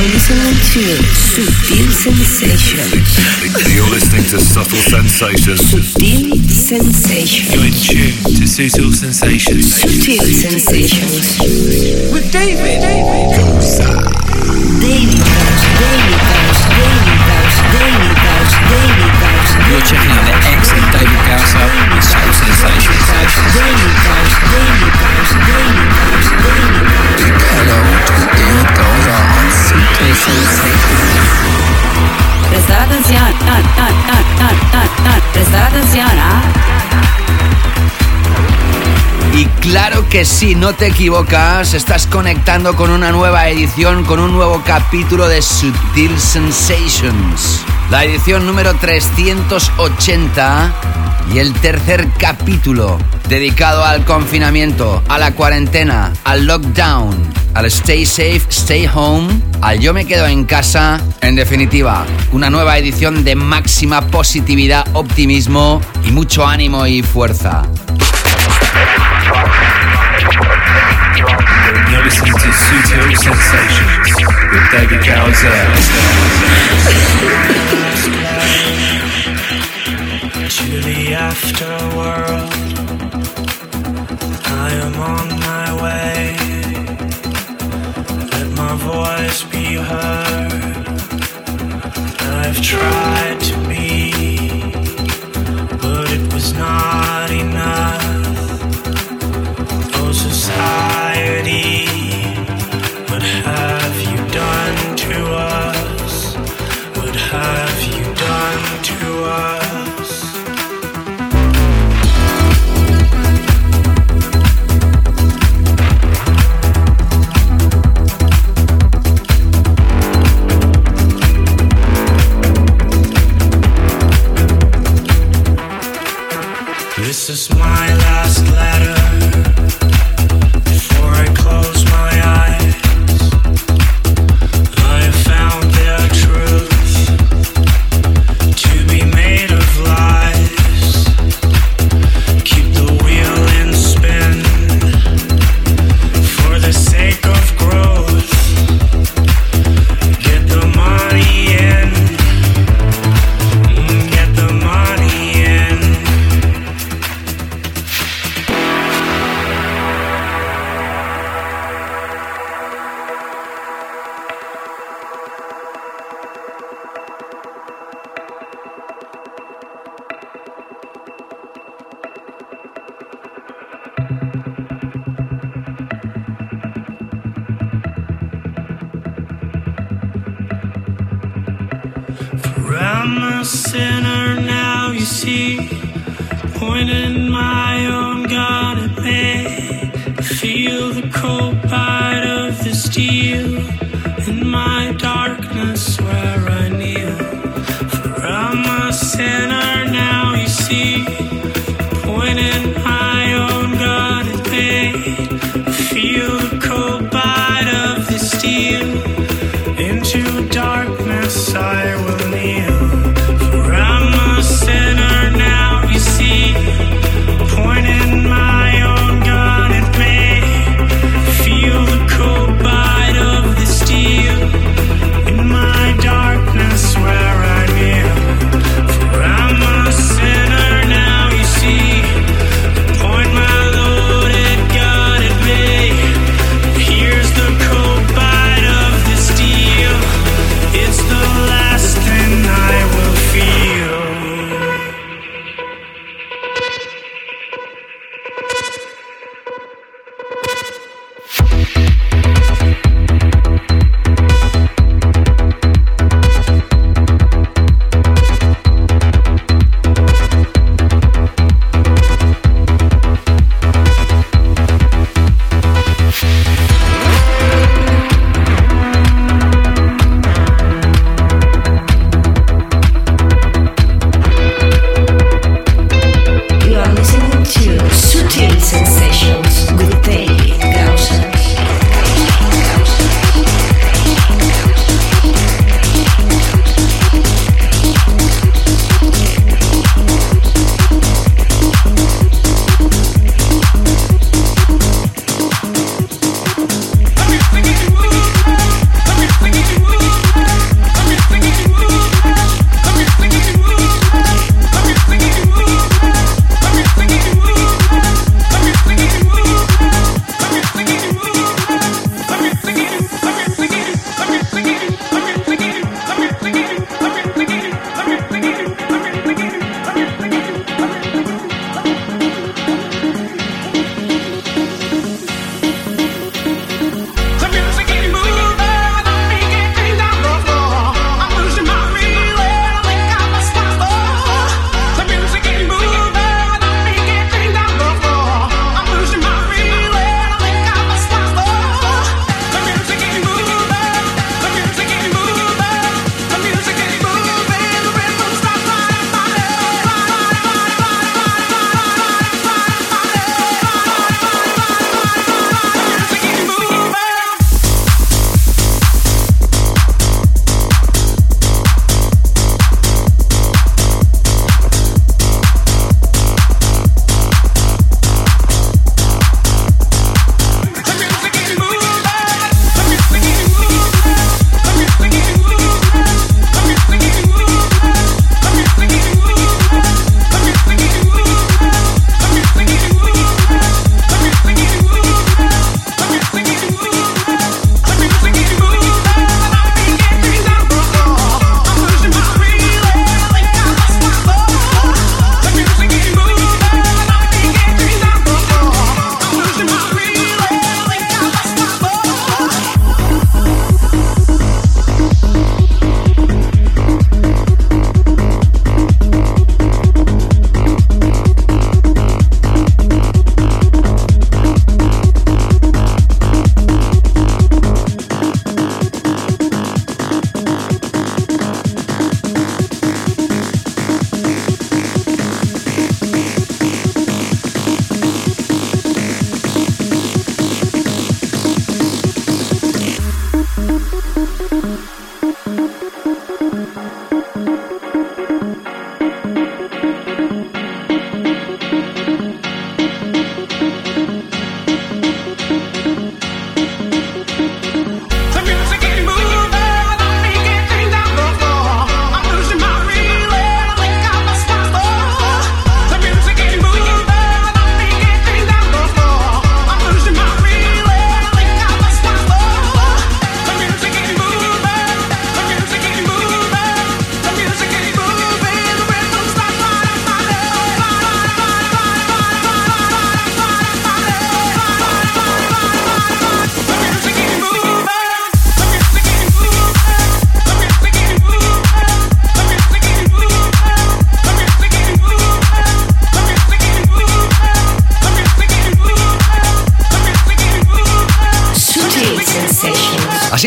are listening to Subtle Sensations. You're listening to Subtle Sensations. Subtle Sensations. You're in tune to Subtle Sensations. Subtle Sensations. With David. Gosa. David David David David David You're checking out the excellent David Gosa and Subtle Sensations. David David David David Hello to Ah, ah, ¿ah? Y claro que sí, no te equivocas, estás conectando con una nueva edición, con un nuevo capítulo de Subtil Sensations. La edición número 380 y el tercer capítulo dedicado al confinamiento, a la cuarentena, al lockdown, al stay safe, stay home, al yo me quedo en casa. En definitiva, una nueva edición de máxima positividad, optimismo y mucho ánimo y fuerza. Tried to be, but it was not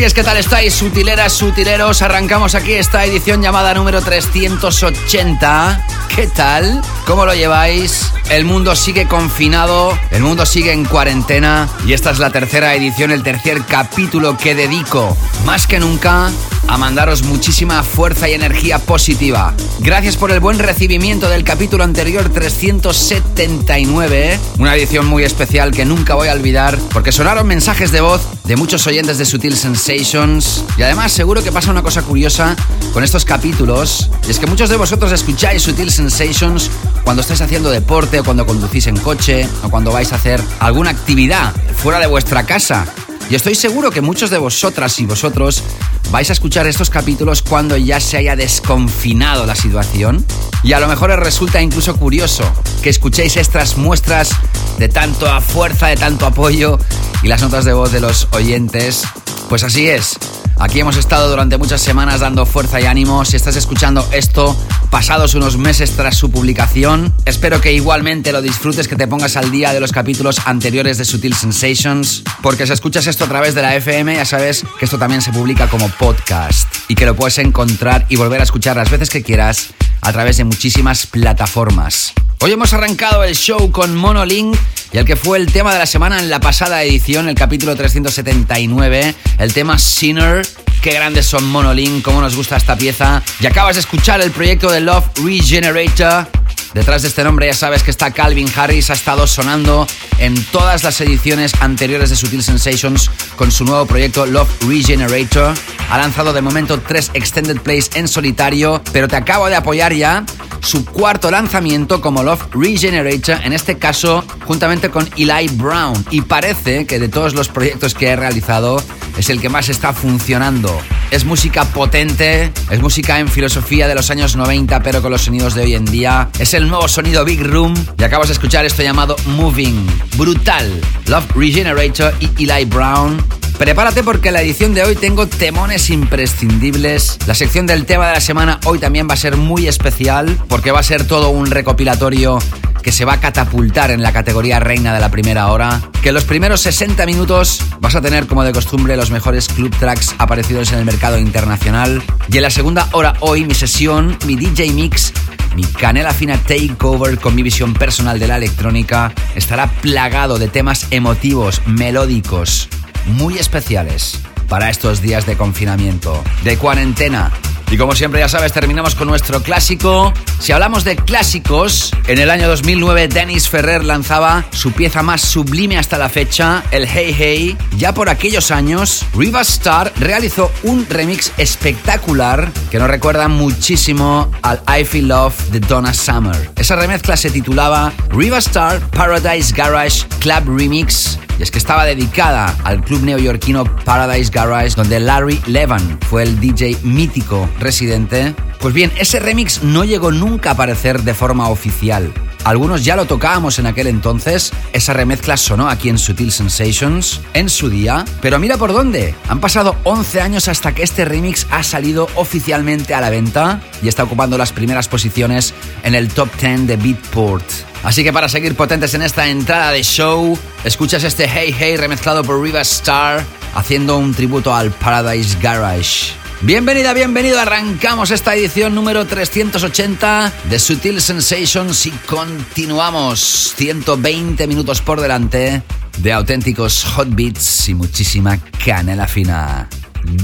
Es, ¿qué tal estáis, sutileras, sutileros? Arrancamos aquí esta edición llamada número 380. ¿Qué tal? ¿Cómo lo lleváis? El mundo sigue confinado, el mundo sigue en cuarentena y esta es la tercera edición, el tercer capítulo que dedico más que nunca a mandaros muchísima fuerza y energía positiva. Gracias por el buen recibimiento del capítulo anterior 379, una edición muy especial que nunca voy a olvidar porque sonaron mensajes de voz de muchos oyentes de Sutil Sensations y además seguro que pasa una cosa curiosa con estos capítulos y es que muchos de vosotros escucháis Sutil Sensations cuando estáis haciendo deporte o cuando conducís en coche o cuando vais a hacer alguna actividad fuera de vuestra casa. Y estoy seguro que muchos de vosotras y vosotros vais a escuchar estos capítulos cuando ya se haya desconfinado la situación. Y a lo mejor os resulta incluso curioso que escuchéis estas muestras de tanto a fuerza, de tanto apoyo y las notas de voz de los oyentes. Pues así es. Aquí hemos estado durante muchas semanas dando fuerza y ánimo. Si estás escuchando esto pasados unos meses tras su publicación, espero que igualmente lo disfrutes, que te pongas al día de los capítulos anteriores de Sutil Sensations, porque si escuchas esto a través de la FM, ya sabes que esto también se publica como podcast y que lo puedes encontrar y volver a escuchar las veces que quieras a través de muchísimas plataformas. Hoy hemos arrancado el show con Monolink y el que fue el tema de la semana en la pasada edición, el capítulo 379, el tema Sinner. Qué grandes son Monolink, cómo nos gusta esta pieza. Y acabas de escuchar el proyecto de Love Regenerator. Detrás de este nombre ya sabes que está Calvin Harris, ha estado sonando en todas las ediciones anteriores de Sutil Sensations con su nuevo proyecto Love Regenerator. Ha lanzado de momento tres extended plays en solitario, pero te acabo de apoyar ya su cuarto lanzamiento como Love Regenerator, en este caso juntamente con Eli Brown. Y parece que de todos los proyectos que he realizado es el que más está funcionando. Es música potente, es música en filosofía de los años 90, pero con los sonidos de hoy en día. Es el nuevo sonido Big Room y acabas de escuchar esto llamado Moving. Brutal. Love Regenerator y Eli Brown. Prepárate porque en la edición de hoy tengo temones imprescindibles. La sección del tema de la semana hoy también va a ser muy especial porque va a ser todo un recopilatorio que se va a catapultar en la categoría reina de la primera hora. Que los primeros 60 minutos vas a tener como de costumbre los mejores club tracks aparecidos en el mercado internacional. Y en la segunda hora hoy mi sesión, mi DJ mix mi canela fina takeover con mi visión personal de la electrónica estará plagado de temas emotivos, melódicos, muy especiales para estos días de confinamiento, de cuarentena. Y como siempre ya sabes, terminamos con nuestro clásico. Si hablamos de clásicos, en el año 2009 Dennis Ferrer lanzaba su pieza más sublime hasta la fecha, el Hey Hey. Ya por aquellos años, Riva Star realizó un remix espectacular que nos recuerda muchísimo al I Feel Love de Donna Summer. Esa remezcla se titulaba Riva Star Paradise Garage Club Remix y es que estaba dedicada al club neoyorquino Paradise Garage, donde Larry Levan fue el DJ mítico residente. Pues bien, ese remix no llegó nunca a aparecer de forma oficial. Algunos ya lo tocábamos en aquel entonces, esa remezcla sonó aquí en Sutil Sensations en su día, pero mira por dónde. Han pasado 11 años hasta que este remix ha salido oficialmente a la venta y está ocupando las primeras posiciones en el top 10 de Beatport. Así que para seguir potentes en esta entrada de show, escuchas este Hey Hey remezclado por Riva Star haciendo un tributo al Paradise Garage. Bienvenida, bienvenido. Arrancamos esta edición número 380 de Sutil Sensations y continuamos 120 minutos por delante de auténticos hot beats y muchísima canela fina.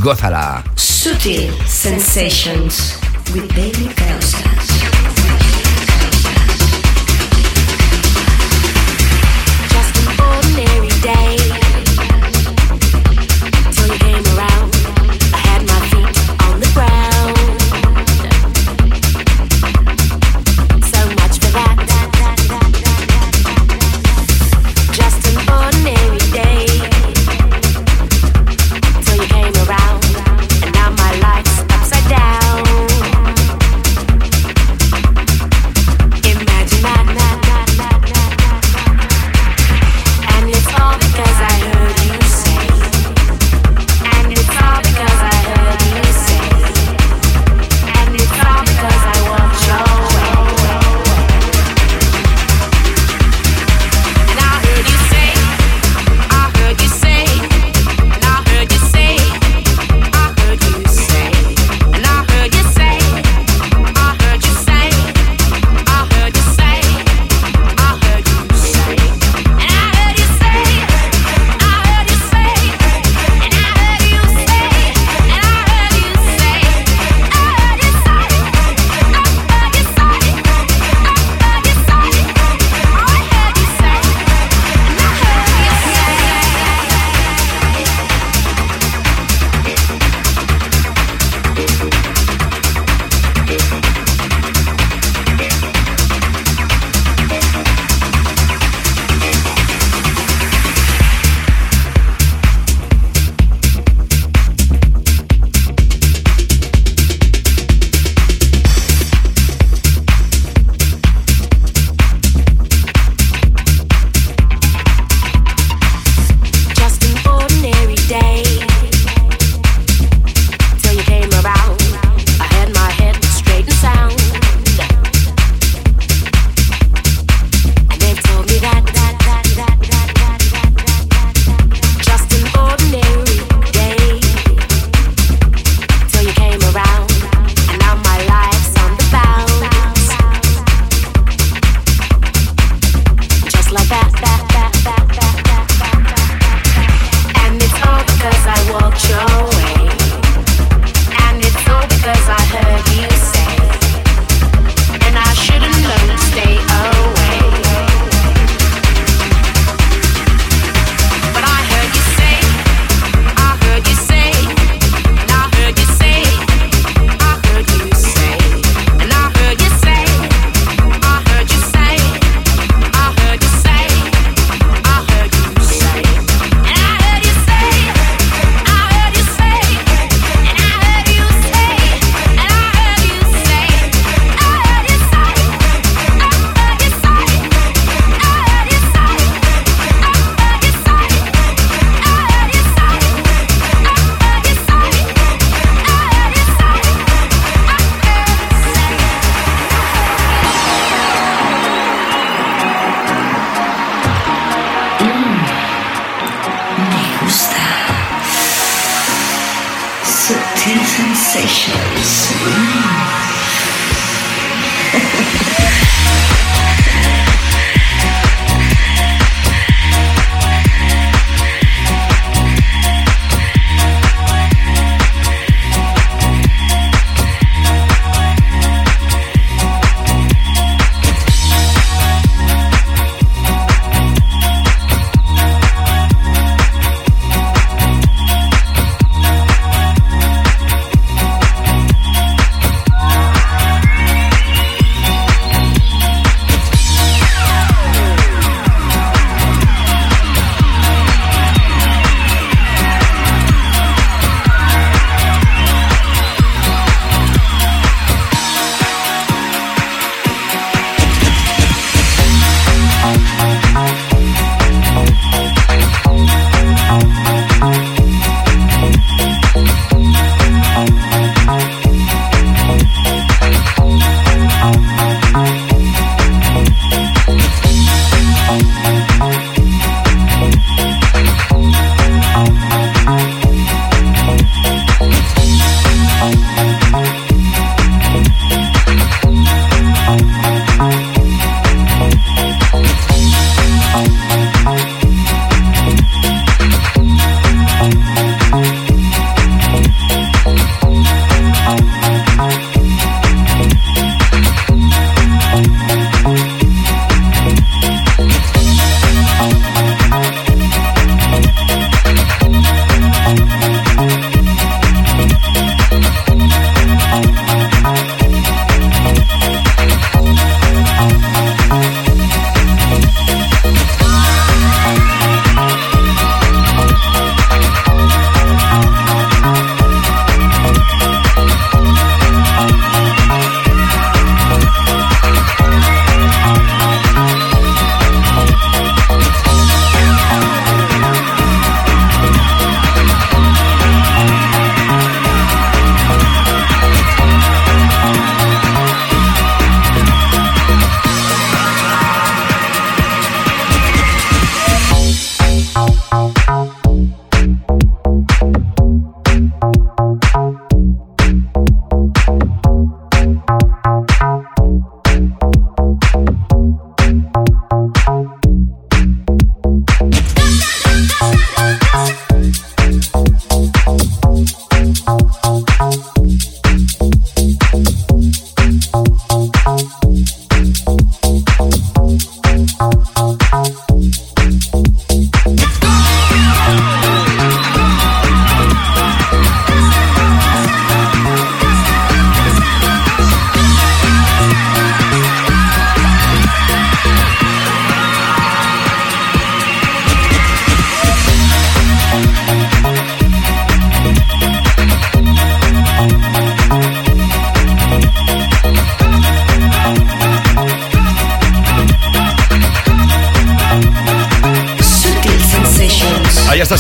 Gózala. Sutil Sensations with David Gauskas.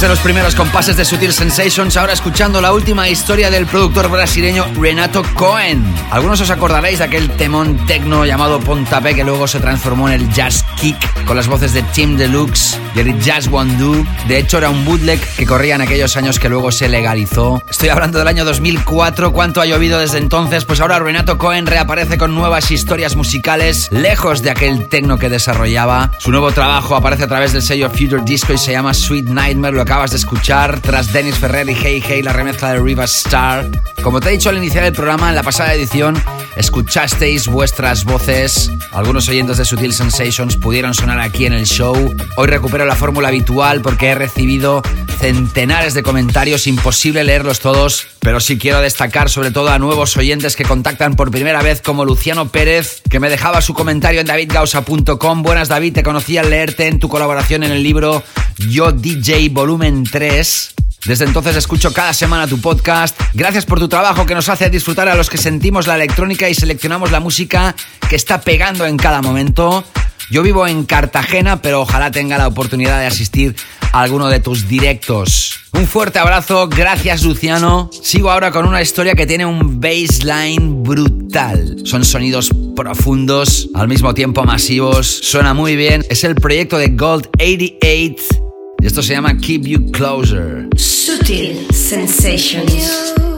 Los primeros compases de Sutil Sensations, ahora escuchando la última historia del productor brasileño Renato Cohen. Algunos os acordaréis de aquel temón tecno llamado Pontape que luego se transformó en el Jazz Kick con las voces de Tim Deluxe y Jazz One Do. De hecho, era un bootleg que corría en aquellos años que luego se legalizó. Estoy hablando del año 2004. ¿Cuánto ha llovido desde entonces? Pues ahora Renato Cohen reaparece con nuevas historias musicales, lejos de aquel tecno que desarrollaba. Su nuevo trabajo aparece a través del sello Future Disco y se llama Sweet Nightmare. Lo acabas de escuchar tras Dennis Ferrer y Hey Hey, la remezcla de Riva Star. Como te he dicho al iniciar el programa, en la pasada edición escuchasteis vuestras voces. Algunos oyentes de Sutil Sensations pudieron sonar aquí en el show. Hoy recupero la fórmula habitual porque he recibido centenares de comentarios, imposible leerlos todos, pero sí quiero destacar sobre todo a nuevos oyentes que contactan por primera vez como Luciano Pérez, que me dejaba su comentario en davidgausa.com. Buenas David, te conocí al leerte en tu colaboración en el libro Yo DJ Volumen 3. Desde entonces escucho cada semana tu podcast. Gracias por tu trabajo que nos hace disfrutar a los que sentimos la electrónica y seleccionamos la música que está pegando en cada momento. Yo vivo en Cartagena, pero ojalá tenga la oportunidad de asistir a alguno de tus directos. Un fuerte abrazo, gracias Luciano. Sigo ahora con una historia que tiene un baseline brutal. Son sonidos profundos, al mismo tiempo masivos. Suena muy bien. Es el proyecto de Gold 88 Y esto se llama Keep You Closer. Sutil Sensations.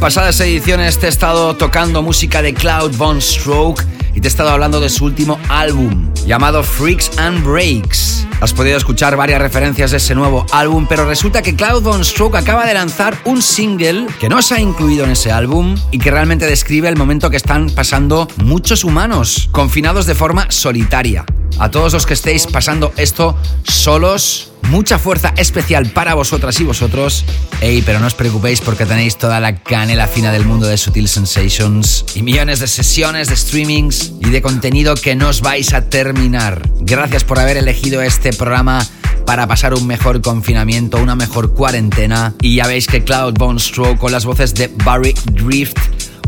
Pasadas ediciones te he estado tocando música de Cloud Von Stroke y te he estado hablando de su último álbum llamado Freaks and Breaks. Has podido escuchar varias referencias de ese nuevo álbum, pero resulta que Cloud Von Stroke acaba de lanzar un single que no se ha incluido en ese álbum y que realmente describe el momento que están pasando muchos humanos, confinados de forma solitaria. A todos los que estéis pasando esto solos, mucha fuerza especial para vosotras y vosotros. Ey, pero no os preocupéis porque tenéis toda la canela fina del mundo de Sutil Sensations y millones de sesiones, de streamings y de contenido que no os vais a terminar. Gracias por haber elegido este programa para pasar un mejor confinamiento, una mejor cuarentena. Y ya veis que Cloud Bone Stroke con las voces de Barry Drift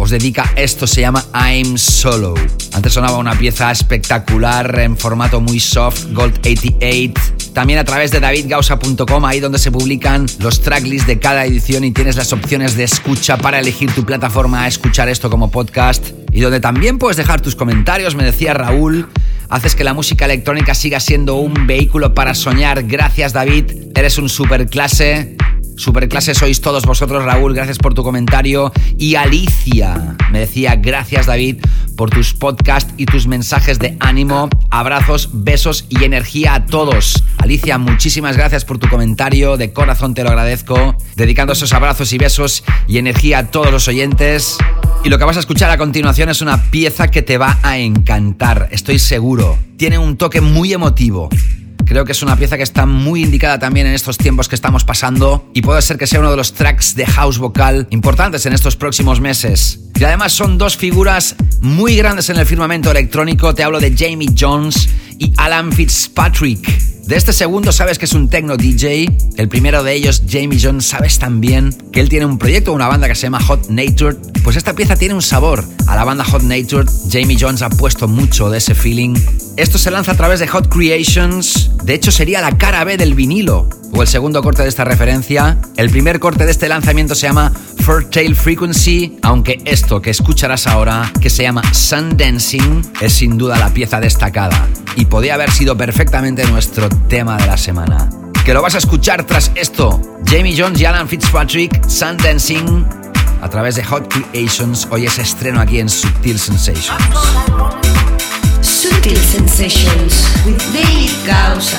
os dedica esto, se llama I'm Solo. Antes sonaba una pieza espectacular en formato muy soft, Gold 88. También a través de davidgausa.com, ahí donde se publican los tracklists de cada edición y tienes las opciones de escucha para elegir tu plataforma a escuchar esto como podcast. Y donde también puedes dejar tus comentarios, me decía Raúl. Haces que la música electrónica siga siendo un vehículo para soñar. Gracias David, eres un superclase. Superclase sois todos vosotros, Raúl, gracias por tu comentario. Y Alicia me decía, gracias David por tus podcasts y tus mensajes de ánimo, abrazos, besos y energía a todos. Alicia, muchísimas gracias por tu comentario, de corazón te lo agradezco, dedicando esos abrazos y besos y energía a todos los oyentes. Y lo que vas a escuchar a continuación es una pieza que te va a encantar, estoy seguro. Tiene un toque muy emotivo Creo que es una pieza que está muy indicada también en estos tiempos que estamos pasando y puede ser que sea uno de los tracks de house vocal importantes en estos próximos meses. Y además son dos figuras muy grandes en el firmamento electrónico. Te hablo de Jamie Jones y Alan Fitzpatrick. De este segundo sabes que es un techno DJ. El primero de ellos, Jamie Jones, sabes también que él tiene un proyecto, una banda que se llama Hot Natured. Pues esta pieza tiene un sabor a la banda Hot Natured. Jamie Jones ha puesto mucho de ese feeling. Esto se lanza a través de Hot Creations. De hecho, sería la cara B del vinilo o el segundo corte de esta referencia. El primer corte de este lanzamiento se llama Tail Frequency, aunque esto que escucharás ahora, que se llama Sun Dancing, es sin duda la pieza destacada podía haber sido perfectamente nuestro tema de la semana. Que lo vas a escuchar tras esto. Jamie Jones y Alan Fitzpatrick, Sun Dancing, a través de Hot Creations. Hoy es estreno aquí en Subtil Sensations. Subtil Sensations with David Causa.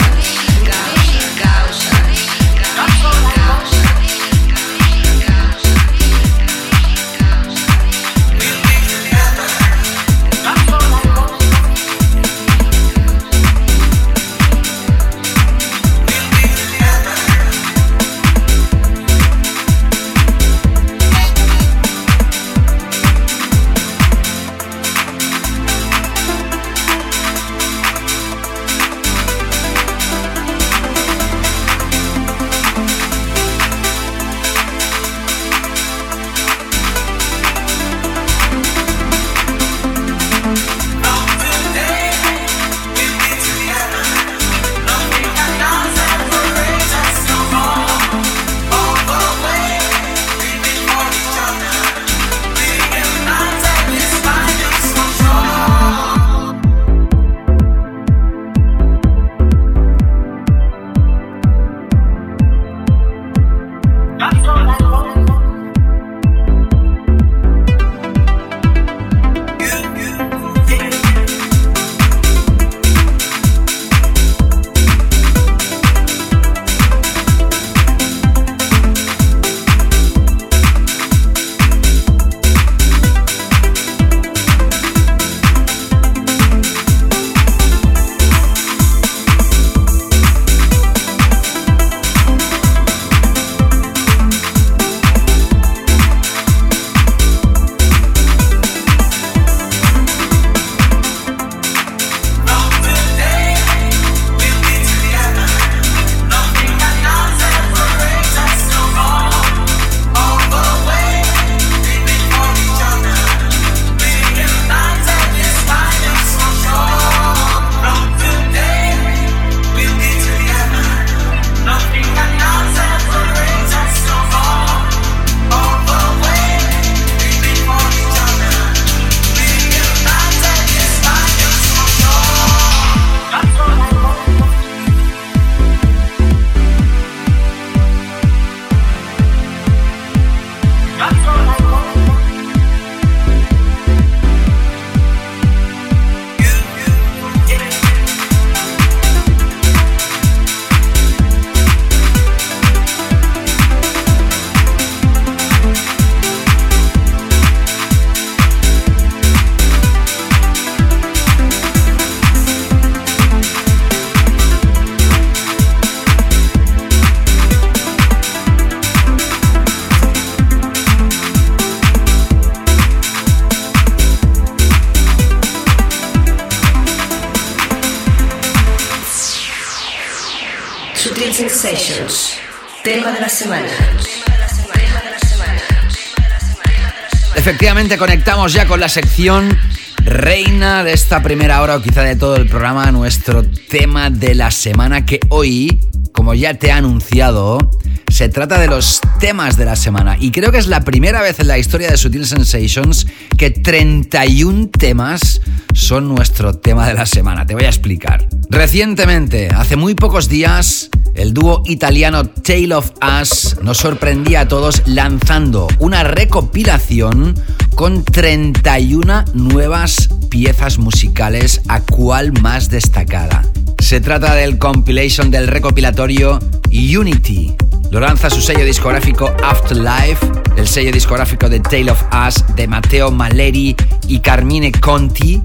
Conectamos ya con la sección reina de esta primera hora o quizá de todo el programa, nuestro tema de la semana que hoy, como ya te he anunciado, se trata de los temas de la semana. Y creo que es la primera vez en la historia de Sutil Sensations que 31 temas son nuestro tema de la semana. Te voy a explicar. Recientemente, hace muy pocos días, el dúo italiano Tale of Us nos sorprendía a todos lanzando una recopilación con 31 nuevas piezas musicales, a cual más destacada. Se trata del compilation del recopilatorio Unity. Lo lanza su sello discográfico Afterlife, el sello discográfico de Tale of Us de Matteo Maleri y Carmine Conti.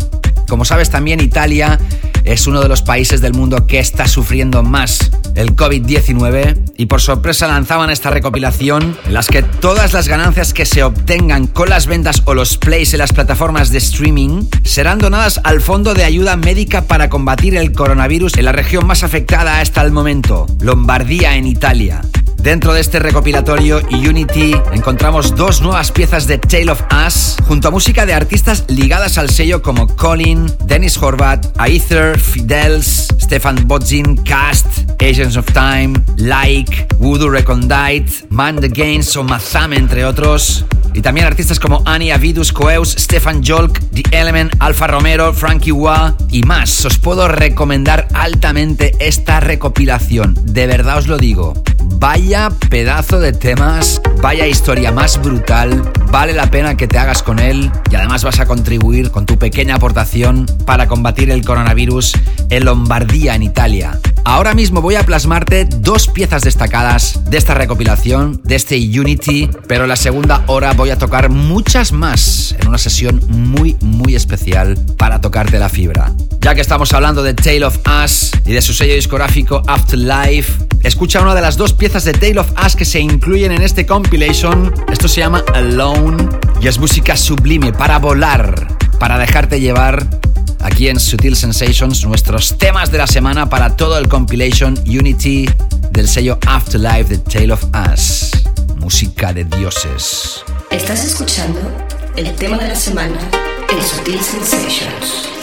Como sabes también Italia es uno de los países del mundo que está sufriendo más el COVID-19 y por sorpresa lanzaban esta recopilación en las que todas las ganancias que se obtengan con las ventas o los plays en las plataformas de streaming serán donadas al Fondo de Ayuda Médica para combatir el coronavirus en la región más afectada hasta el momento, Lombardía en Italia. Dentro de este recopilatorio Unity encontramos dos nuevas piezas de Tale of Us junto a música de artistas ligadas al sello como Colin, Dennis Horvat, Aether, Fidels, Stefan Bodzin, Cast, Agents of Time, Like, Voodoo Recondite, Man the Gains o Mazam entre otros. Y también artistas como Annie Avidus, Coeus, Stefan Jolk, The Element, Alfa Romero, Frankie Wah y más. Os puedo recomendar altamente esta recopilación. De verdad os lo digo. Vaya pedazo de temas, vaya historia más brutal. Vale la pena que te hagas con él y además vas a contribuir con tu pequeña aportación para combatir el coronavirus en Lombardía, en Italia. Ahora mismo voy a plasmarte dos piezas destacadas de esta recopilación, de este Unity, pero en la segunda hora voy a tocar muchas más en una sesión muy, muy especial para tocarte la fibra. Ya que estamos hablando de Tale of Us y de su sello discográfico Afterlife, escucha una de las dos piezas de Tale of Us que se incluyen en este compilation. Esto se llama Alone y es música sublime para volar, para dejarte llevar aquí en Sutil Sensations nuestros temas de la semana para todo el compilation Unity del sello Afterlife de Tale of Us. Música de dioses. Estás escuchando el tema de la semana en Sutil Sensations.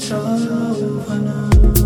You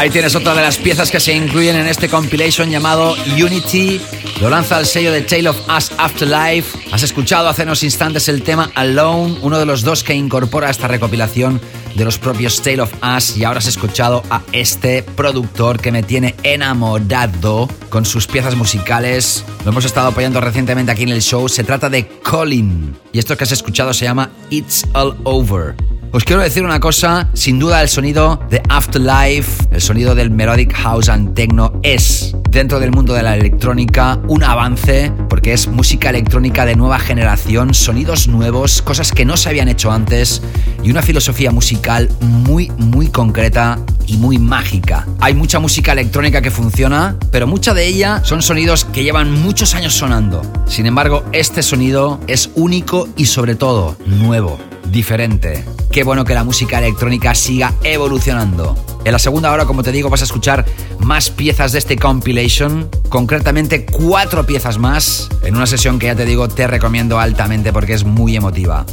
Ahí tienes otra de las piezas que se incluyen en este compilation llamado Unity. Lo lanza el sello de Tale of Us Afterlife. Has escuchado hace unos instantes el tema Alone, uno de los dos que incorpora esta recopilación de los propios Tale of Us. Y ahora has escuchado a este productor que me tiene enamorado con sus piezas musicales. Lo hemos estado apoyando recientemente aquí en el show. Se trata de Colin. Y esto que has escuchado se llama It's All Over. Os quiero decir una cosa, sin duda el sonido de Afterlife, el sonido del Melodic House and Techno es, dentro del mundo de la electrónica, un avance, porque es música electrónica de nueva generación, sonidos nuevos, cosas que no se habían hecho antes y una filosofía musical muy, muy concreta y muy mágica. Hay mucha música electrónica que funciona, pero mucha de ella son sonidos que llevan muchos años sonando. Sin embargo, este sonido es único y sobre todo nuevo diferente. Qué bueno que la música electrónica siga evolucionando. En la segunda hora, como te digo, vas a escuchar más piezas de este compilation, concretamente cuatro piezas más, en una sesión que ya te digo te recomiendo altamente porque es muy emotiva.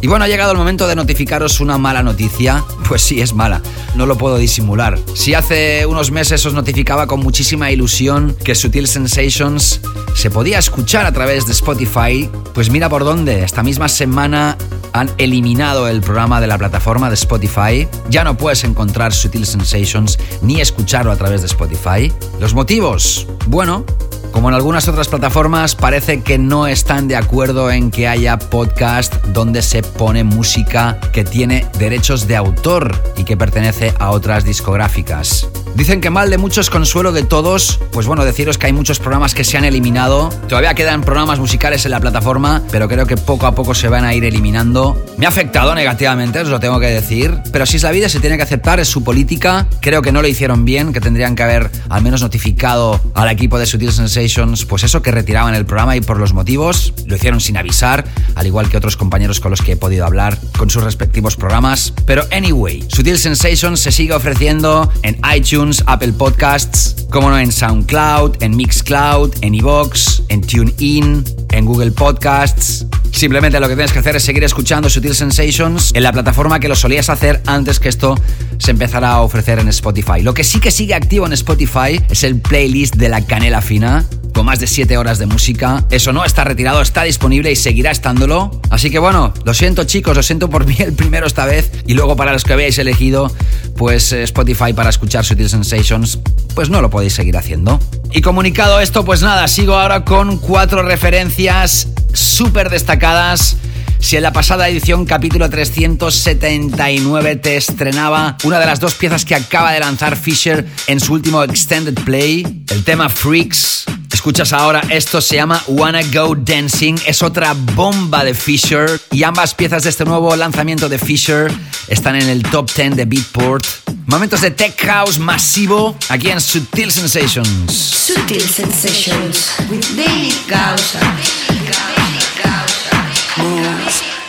Y bueno, ha llegado el momento de notificaros una mala noticia. Pues sí, es mala, no lo puedo disimular. Si hace unos meses os notificaba con muchísima ilusión que Sutil Sensations se podía escuchar a través de Spotify, pues mira por dónde. Esta misma semana han eliminado el programa de la plataforma de Spotify. Ya no puedes encontrar Sutil Sensations ni escucharlo a través de Spotify. ¿Los motivos? Bueno, como en algunas otras plataformas, parece que no están de acuerdo en que haya podcast donde se pone música que tiene derechos de autor y que pertenece a otras discográficas. Dicen que mal de muchos, consuelo de todos. Pues bueno, deciros que hay muchos programas que se han eliminado. Todavía quedan programas musicales en la plataforma, pero creo que poco a poco se van a ir eliminando. Me ha afectado negativamente, os lo tengo que decir. Pero si es la vida, se tiene que aceptar, es su política. Creo que no lo hicieron bien, que tendrían que haber al menos notificado al equipo de Sutil Sensations, pues eso, que retiraban el programa y por los motivos. Lo hicieron sin avisar, al igual que otros compañeros con los que he podido hablar con sus respectivos programas. Pero anyway, Sutil Sensations se sigue ofreciendo en iTunes, Apple Podcasts, como no en SoundCloud, en Mixcloud, en Evox, en TuneIn, en Google Podcasts. Simplemente lo que tienes que hacer es seguir escuchando Sutil Sensations en la plataforma que lo solías hacer antes que esto se empezara a ofrecer en Spotify. Lo que sí que sigue activo en Spotify es el playlist de la canela fina con más de 7 horas de música. Eso no está retirado, está disponible y seguirá estándolo. Así que bueno, lo siento chicos, lo siento por mí el primero esta vez y luego para los que habéis elegido pues eh, Spotify para escuchar Sutil Sensations, pues no lo podéis seguir haciendo. Y comunicado esto, pues nada, sigo ahora con cuatro referencias súper destacadas. Si en la pasada edición, capítulo 379, te estrenaba una de las dos piezas que acaba de lanzar Fisher en su último Extended Play, el tema Freaks. Escuchas ahora, esto se llama Wanna Go Dancing, es otra bomba de Fisher y ambas piezas de este nuevo lanzamiento de Fisher están en el top 10 de Beatport. Momentos de tech house masivo aquí en Sutil Sensations. Sutil Sensations with David Gausa.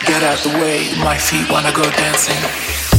Get out the way, my feet wanna go dancing.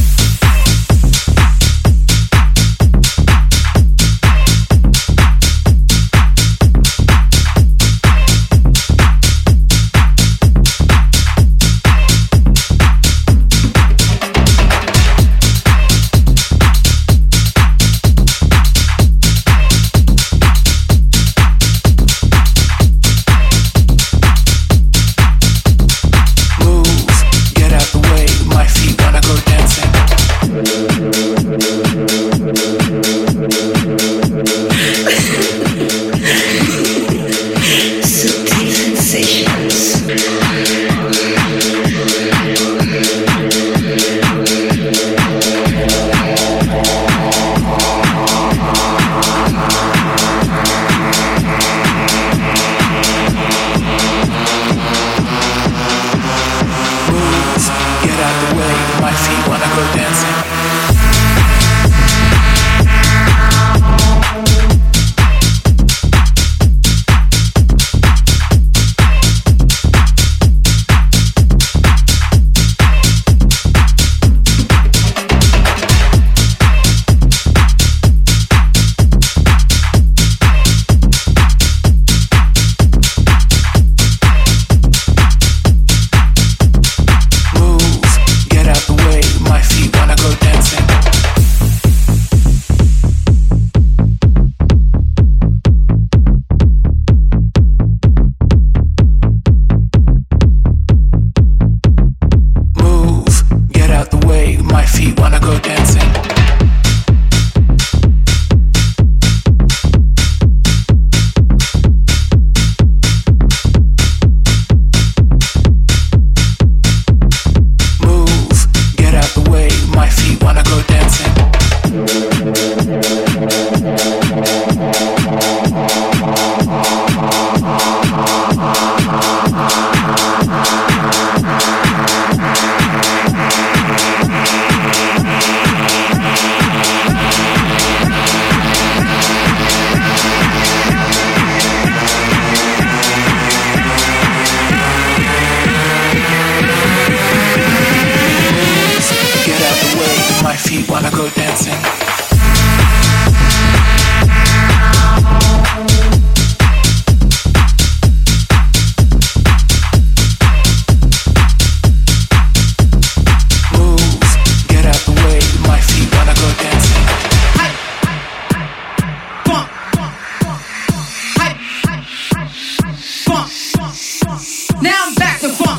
Now I'm back to funk,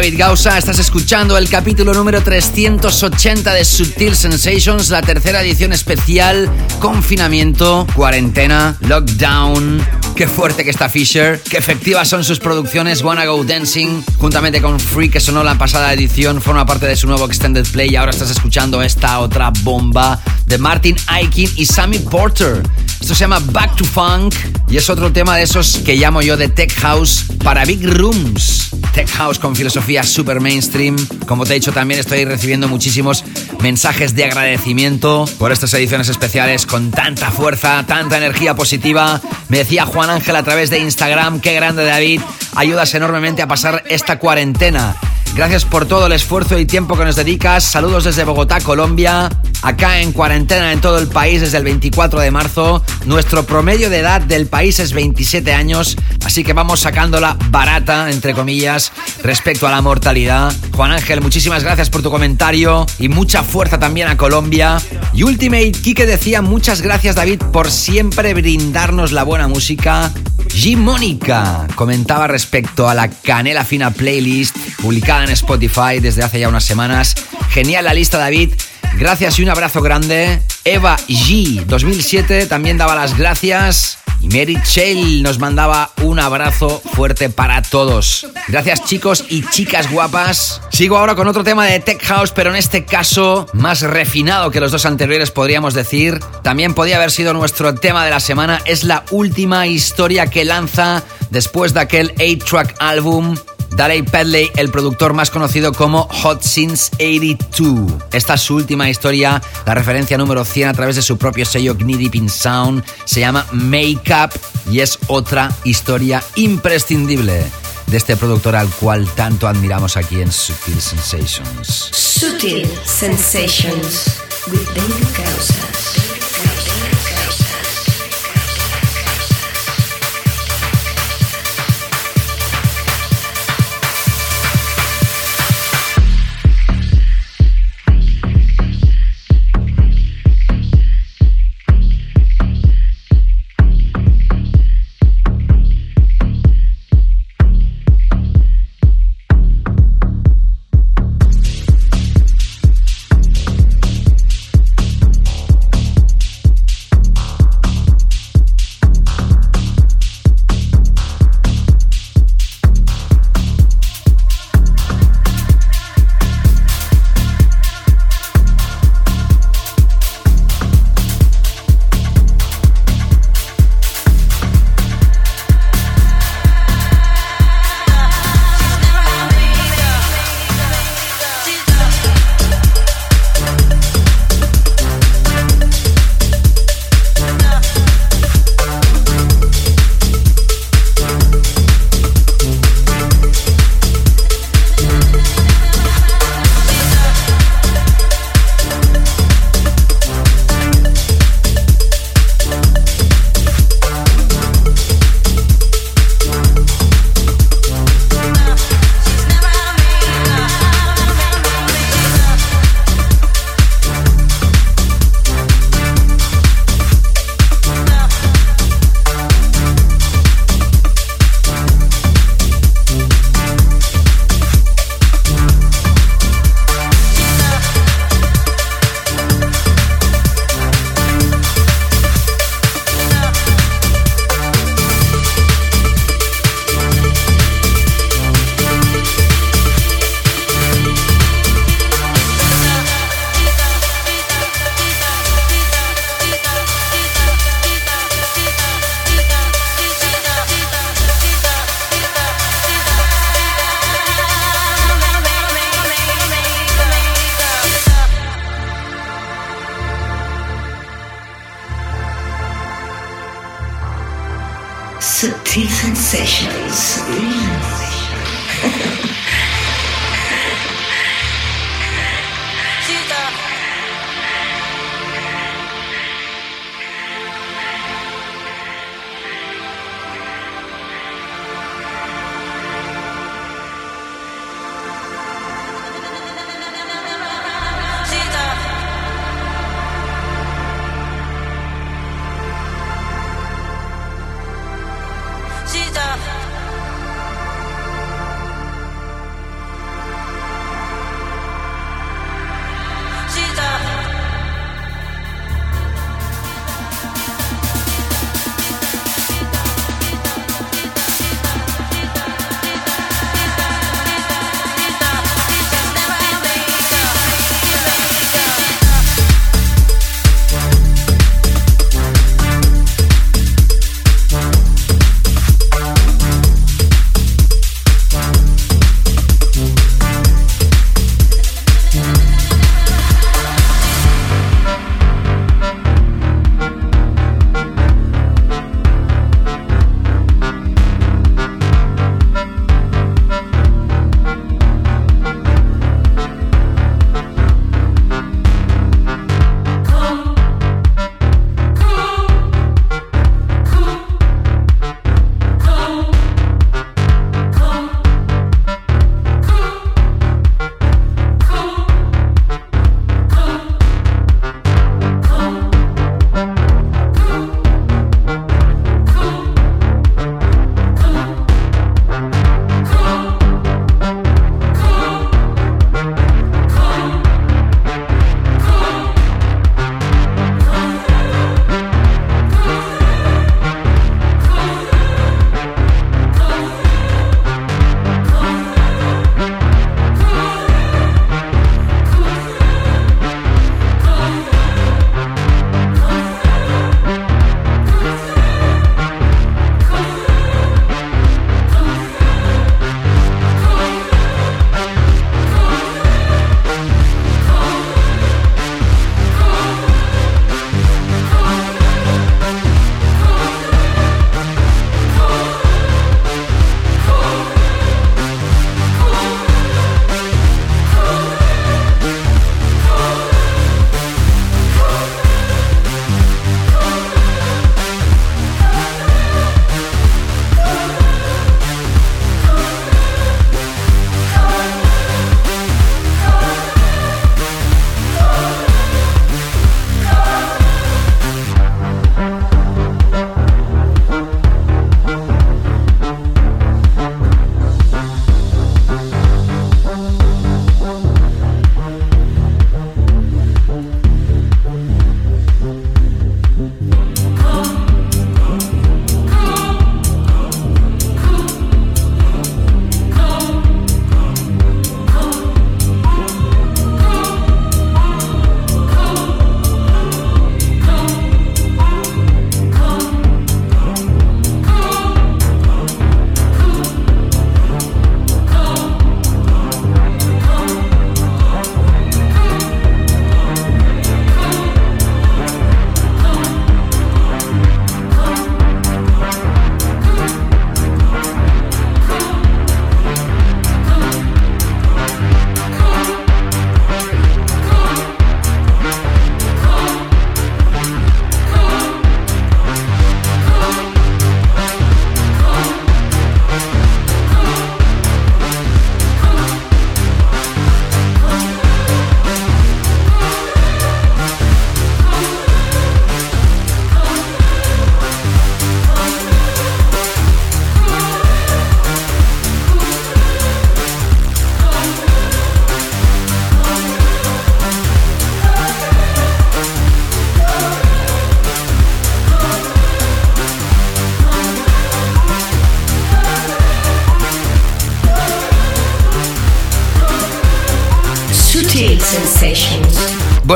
David Gausa. Estás escuchando el capítulo número 380 de Sutil Sensations, la tercera edición especial, confinamiento, cuarentena, lockdown. Qué fuerte que está Fisher, qué efectivas son sus producciones. Wanna Go Dancing, juntamente con Free, que sonó la pasada edición, forma parte de su nuevo Extended Play. Y ahora estás escuchando esta otra bomba de Martin Aikin y Sammy Porter. Esto se llama Back to Funk y es otro tema de esos que llamo yo de Tech House para Big Rooms. Tech House con filosofía super mainstream. Como te he dicho, también estoy recibiendo muchísimos mensajes de agradecimiento por estas ediciones especiales con tanta fuerza, tanta energía positiva. Me decía Juan Ángel a través de Instagram, qué grande David, ayudas enormemente a pasar esta cuarentena. Gracias por todo el esfuerzo y tiempo que nos dedicas. Saludos desde Bogotá, Colombia. Acá en cuarentena en todo el país desde el 24 de marzo. Nuestro promedio de edad del país es 27 años, así que vamos sacándola barata, entre comillas, respecto a la mortalidad. Juan Ángel, muchísimas gracias por tu comentario y mucha fuerza también a Colombia. Y Ultimate Kike decía muchas gracias David por siempre brindarnos la buena música. G Mónica comentaba respecto a la Canela Fina playlist publicada en Spotify desde hace ya unas semanas. Genial la lista David. Gracias y un abrazo grande. Eva G 2007 también daba las gracias. Y Mary Shell nos mandaba un abrazo fuerte para todos. Gracias chicos y chicas guapas. Sigo ahora con otro tema de Tech House, pero en este caso más refinado que los dos anteriores podríamos decir. También podía haber sido nuestro tema de la semana. Es la última historia que lanza después de aquel 8-track álbum Daley Pedley, el productor más conocido como Hot Since 82. Esta es su última historia, la referencia número 100 a través de su propio sello Knee Deep Sound. Se llama Makeup y es otra historia imprescindible de este productor al cual tanto admiramos aquí en Sutil Sensations. Sutil Sensations with David Gausas.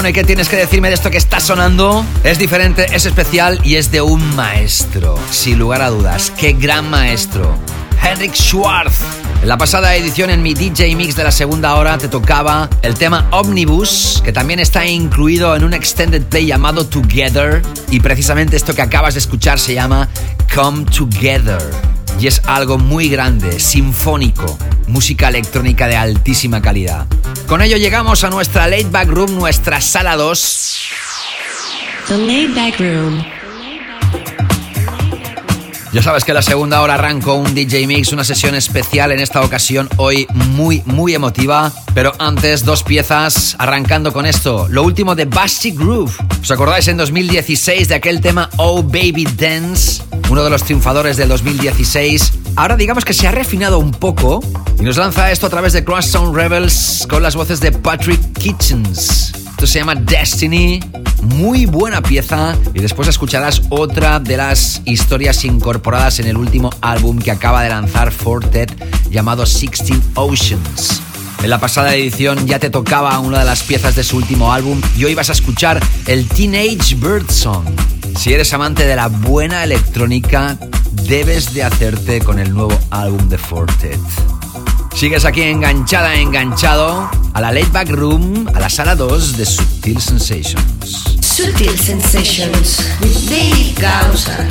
¿Y qué tienes que decirme de esto que está sonando? Es diferente, es especial y es de un maestro, sin lugar a dudas. ¡Qué gran maestro! Henrik Schwartz. En la pasada edición en mi DJ Mix de la segunda hora te tocaba el tema Omnibus, que también está incluido en un extended play llamado Together. Y precisamente esto que acabas de escuchar se llama Come Together. Y es algo muy grande, sinfónico, música electrónica de altísima calidad. Con ello llegamos a nuestra Late Back Room, nuestra sala 2. The Back Room. Ya sabes que la segunda hora arrancó un DJ Mix, una sesión especial en esta ocasión, hoy muy, muy emotiva. Pero antes, dos piezas, arrancando con esto. Lo último de Basti Groove. ¿Os acordáis en 2016 de aquel tema Oh Baby Dance? Uno de los triunfadores del 2016. Ahora digamos que se ha refinado un poco y nos lanza esto a través de Cross Sound Rebels con las voces de Patrick Kitchens. Esto se llama Destiny. Muy buena pieza. Y después escucharás otra de las historias incorporadas en el último álbum que acaba de lanzar Fortet llamado 16 Oceans. En la pasada edición ya te tocaba una de las piezas de su último álbum y hoy vas a escuchar el Teenage Bird Song. Si eres amante de la buena electrónica, debes de hacerte con el nuevo álbum de Fortet. Sigues aquí enganchada, enganchado a la Late Back Room, a la sala 2 de Subtil Sensations. Sutil Sensations with Dave Gausa.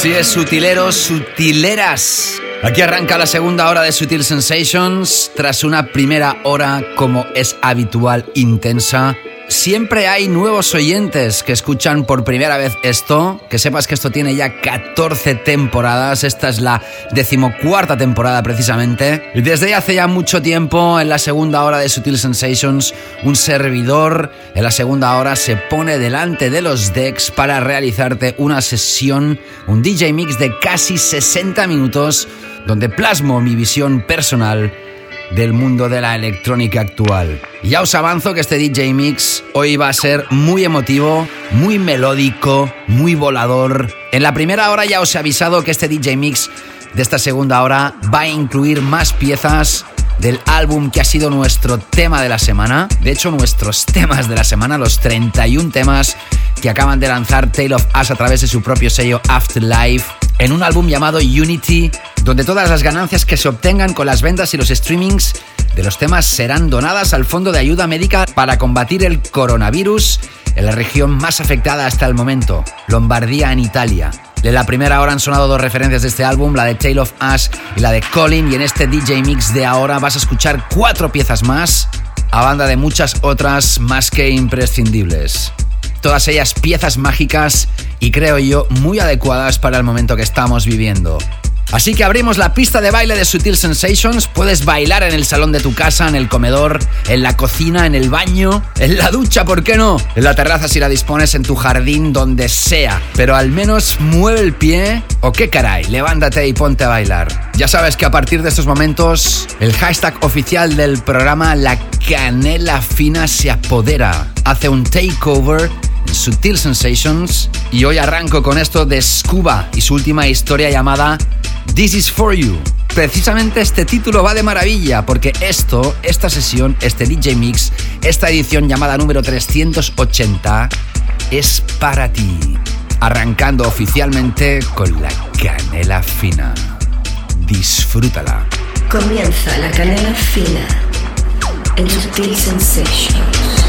Así es, sutileros, sutileras. Aquí arranca la segunda hora de Sutil Sensations, tras una primera hora, como es habitual, intensa Siempre hay nuevos oyentes que escuchan por primera vez esto. Que sepas que esto tiene ya 14 temporadas. Esta es la decimocuarta temporada precisamente. Y desde hace ya mucho tiempo, en la segunda hora de Sutil Sensations, un servidor en la segunda hora se pone delante de los decks para realizarte una sesión, un DJ mix de casi 60 minutos, donde plasmo mi visión personal del mundo de la electrónica actual. Ya os avanzo que este DJ Mix hoy va a ser muy emotivo, muy melódico, muy volador. En la primera hora ya os he avisado que este DJ Mix de esta segunda hora va a incluir más piezas del álbum que ha sido nuestro tema de la semana. De hecho, nuestros temas de la semana, los 31 temas que acaban de lanzar Tale of Us a través de su propio sello Afterlife en un álbum llamado Unity, donde todas las ganancias que se obtengan con las ventas y los streamings de los temas serán donadas al Fondo de Ayuda Médica para combatir el coronavirus en la región más afectada hasta el momento, Lombardía en Italia. De la primera hora han sonado dos referencias de este álbum, la de Tale of Us y la de Colin, y en este DJ Mix de ahora vas a escuchar cuatro piezas más, a banda de muchas otras más que imprescindibles todas ellas piezas mágicas y creo yo muy adecuadas para el momento que estamos viviendo. Así que abrimos la pista de baile de Sutil Sensations. Puedes bailar en el salón de tu casa, en el comedor, en la cocina, en el baño, en la ducha, ¿por qué no? En la terraza si la dispones, en tu jardín, donde sea. Pero al menos mueve el pie o qué caray, levántate y ponte a bailar. Ya sabes que a partir de estos momentos, el hashtag oficial del programa La Canela Fina se apodera. Hace un takeover Sutil Sensations y hoy arranco con esto de Scuba y su última historia llamada This is for You. Precisamente este título va de maravilla porque esto, esta sesión, este DJ Mix, esta edición llamada número 380 es para ti. Arrancando oficialmente con la canela fina. Disfrútala. Comienza la canela fina en Sutil Sensations.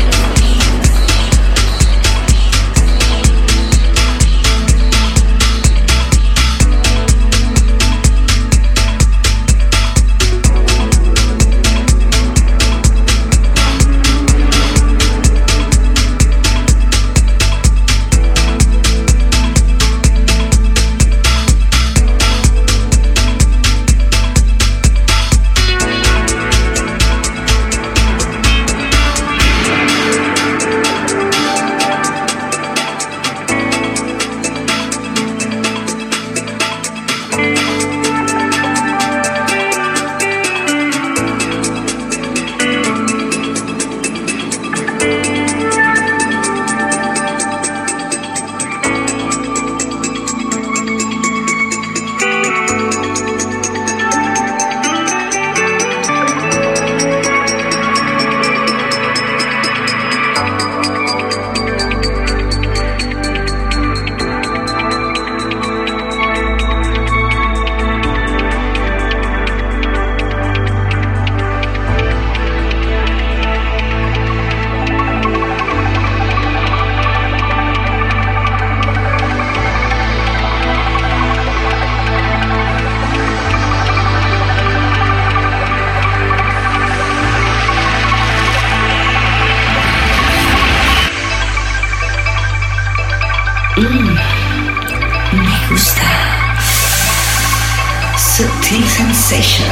sensation.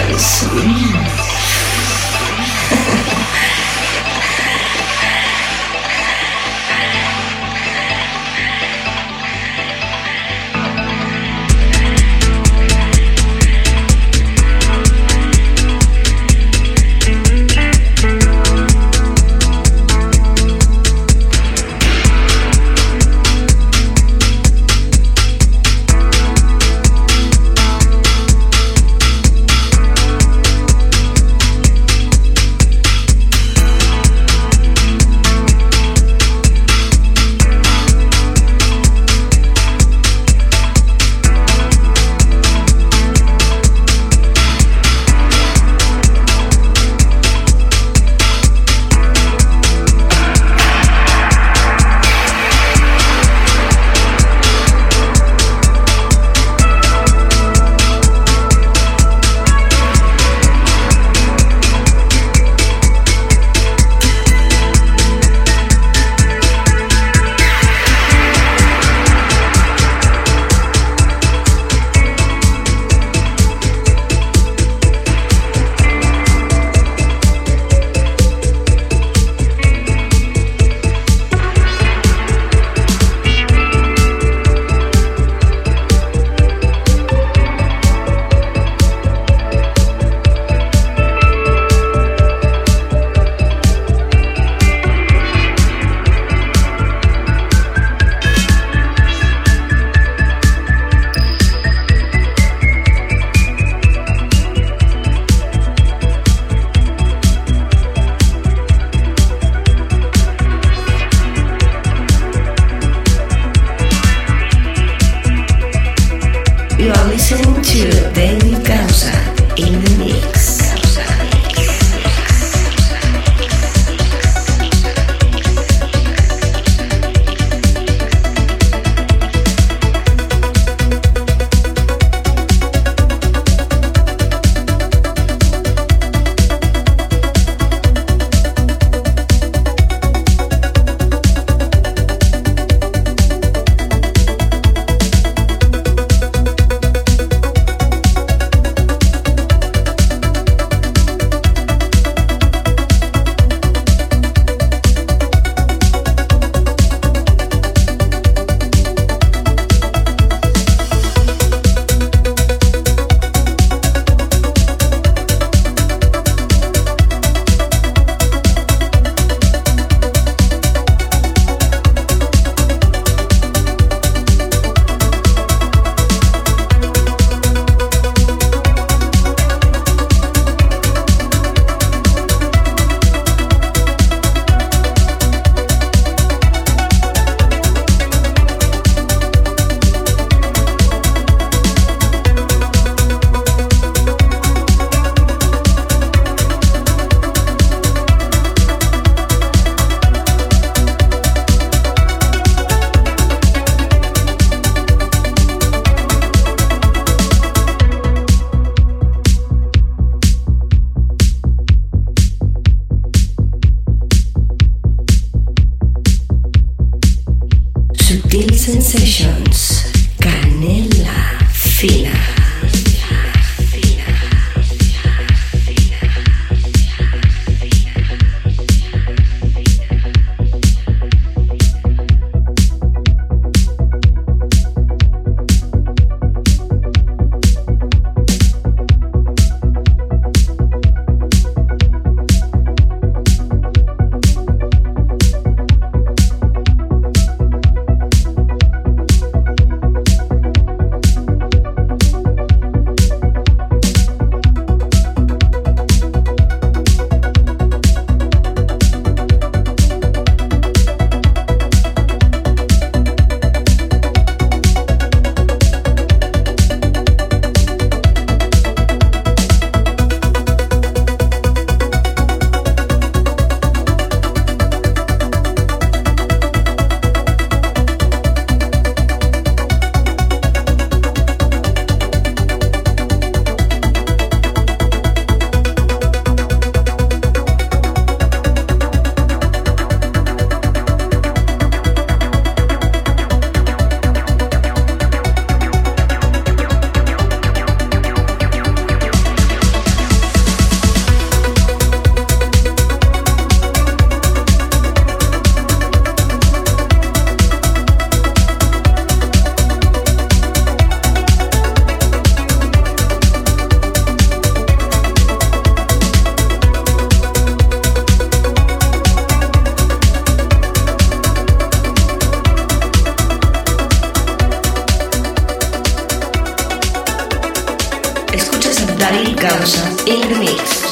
David Causa, el remix.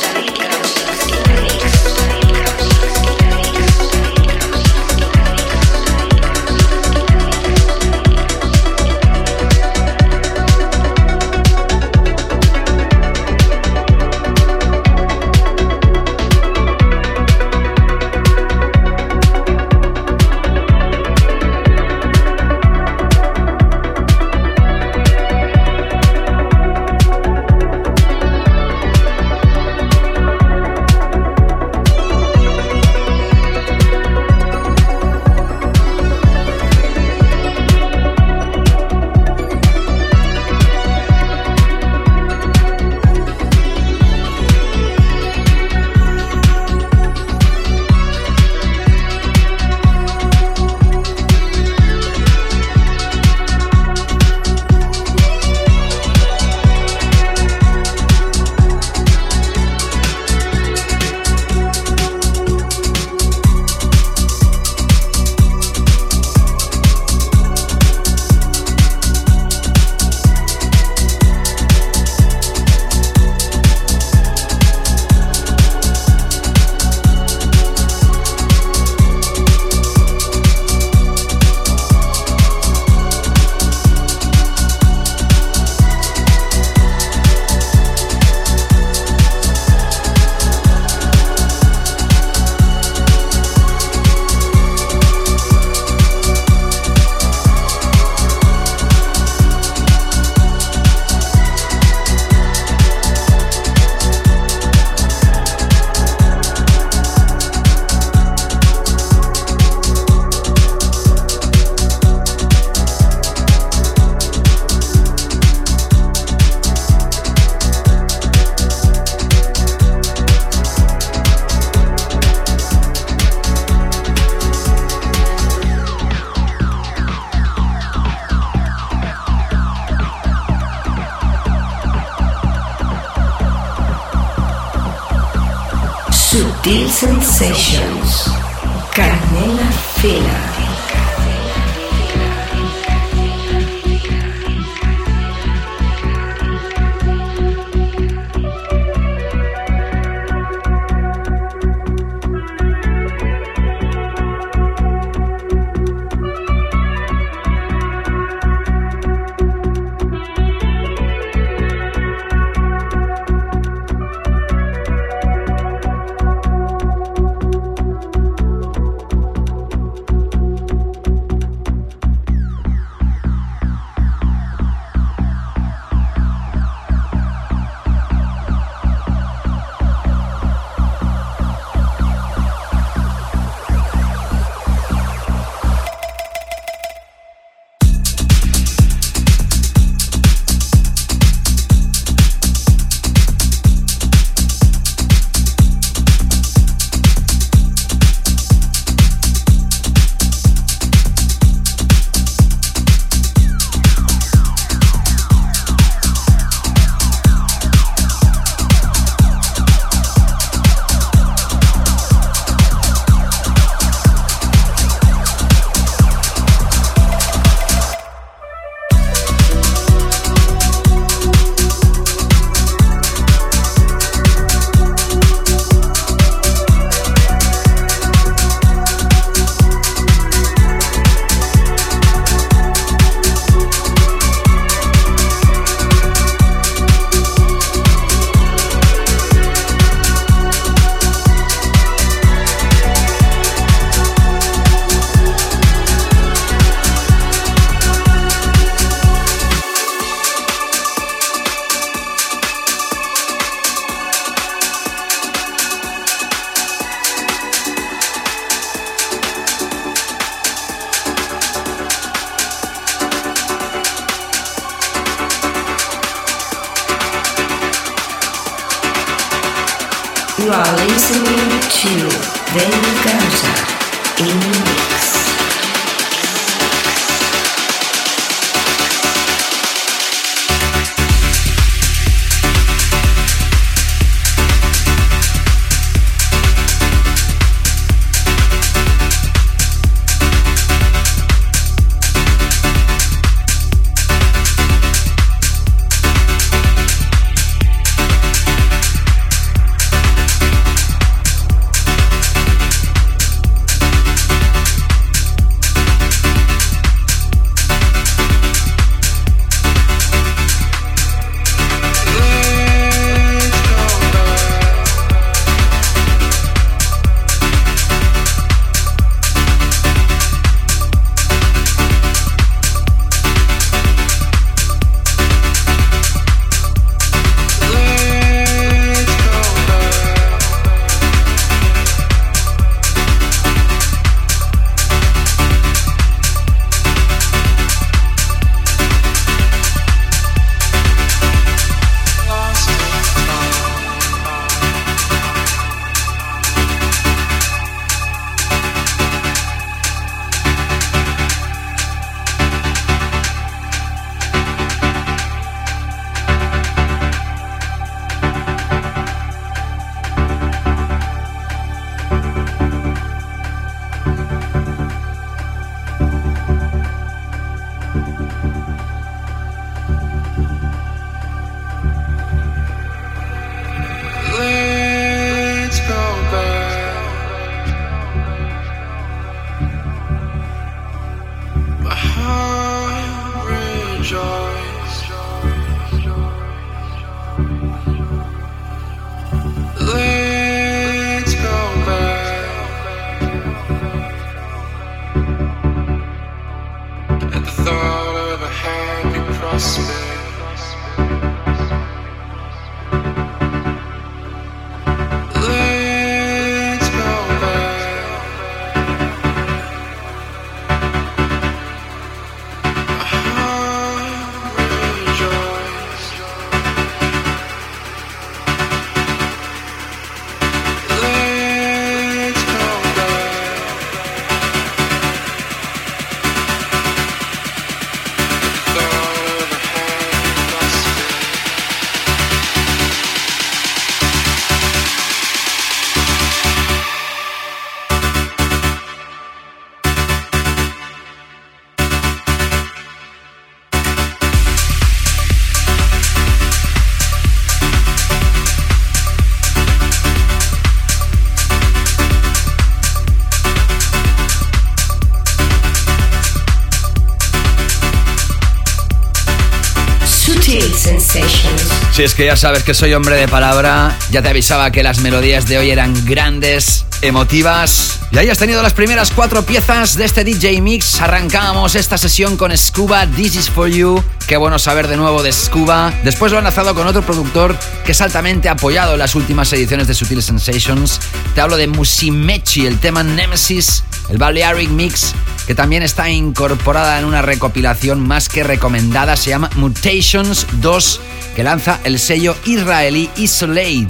Si es que ya sabes que soy hombre de palabra, ya te avisaba que las melodías de hoy eran grandes, emotivas. Y ahí has tenido las primeras cuatro piezas de este DJ Mix. Arrancábamos esta sesión con Scuba, This is for You. Qué bueno saber de nuevo de Scuba. Después lo han lanzado con otro productor que es altamente apoyado en las últimas ediciones de Sutil Sensations. Te hablo de Musimechi, el tema Nemesis, el Balearic Mix que también está incorporada en una recopilación más que recomendada, se llama Mutations 2, que lanza el sello israelí Isolate.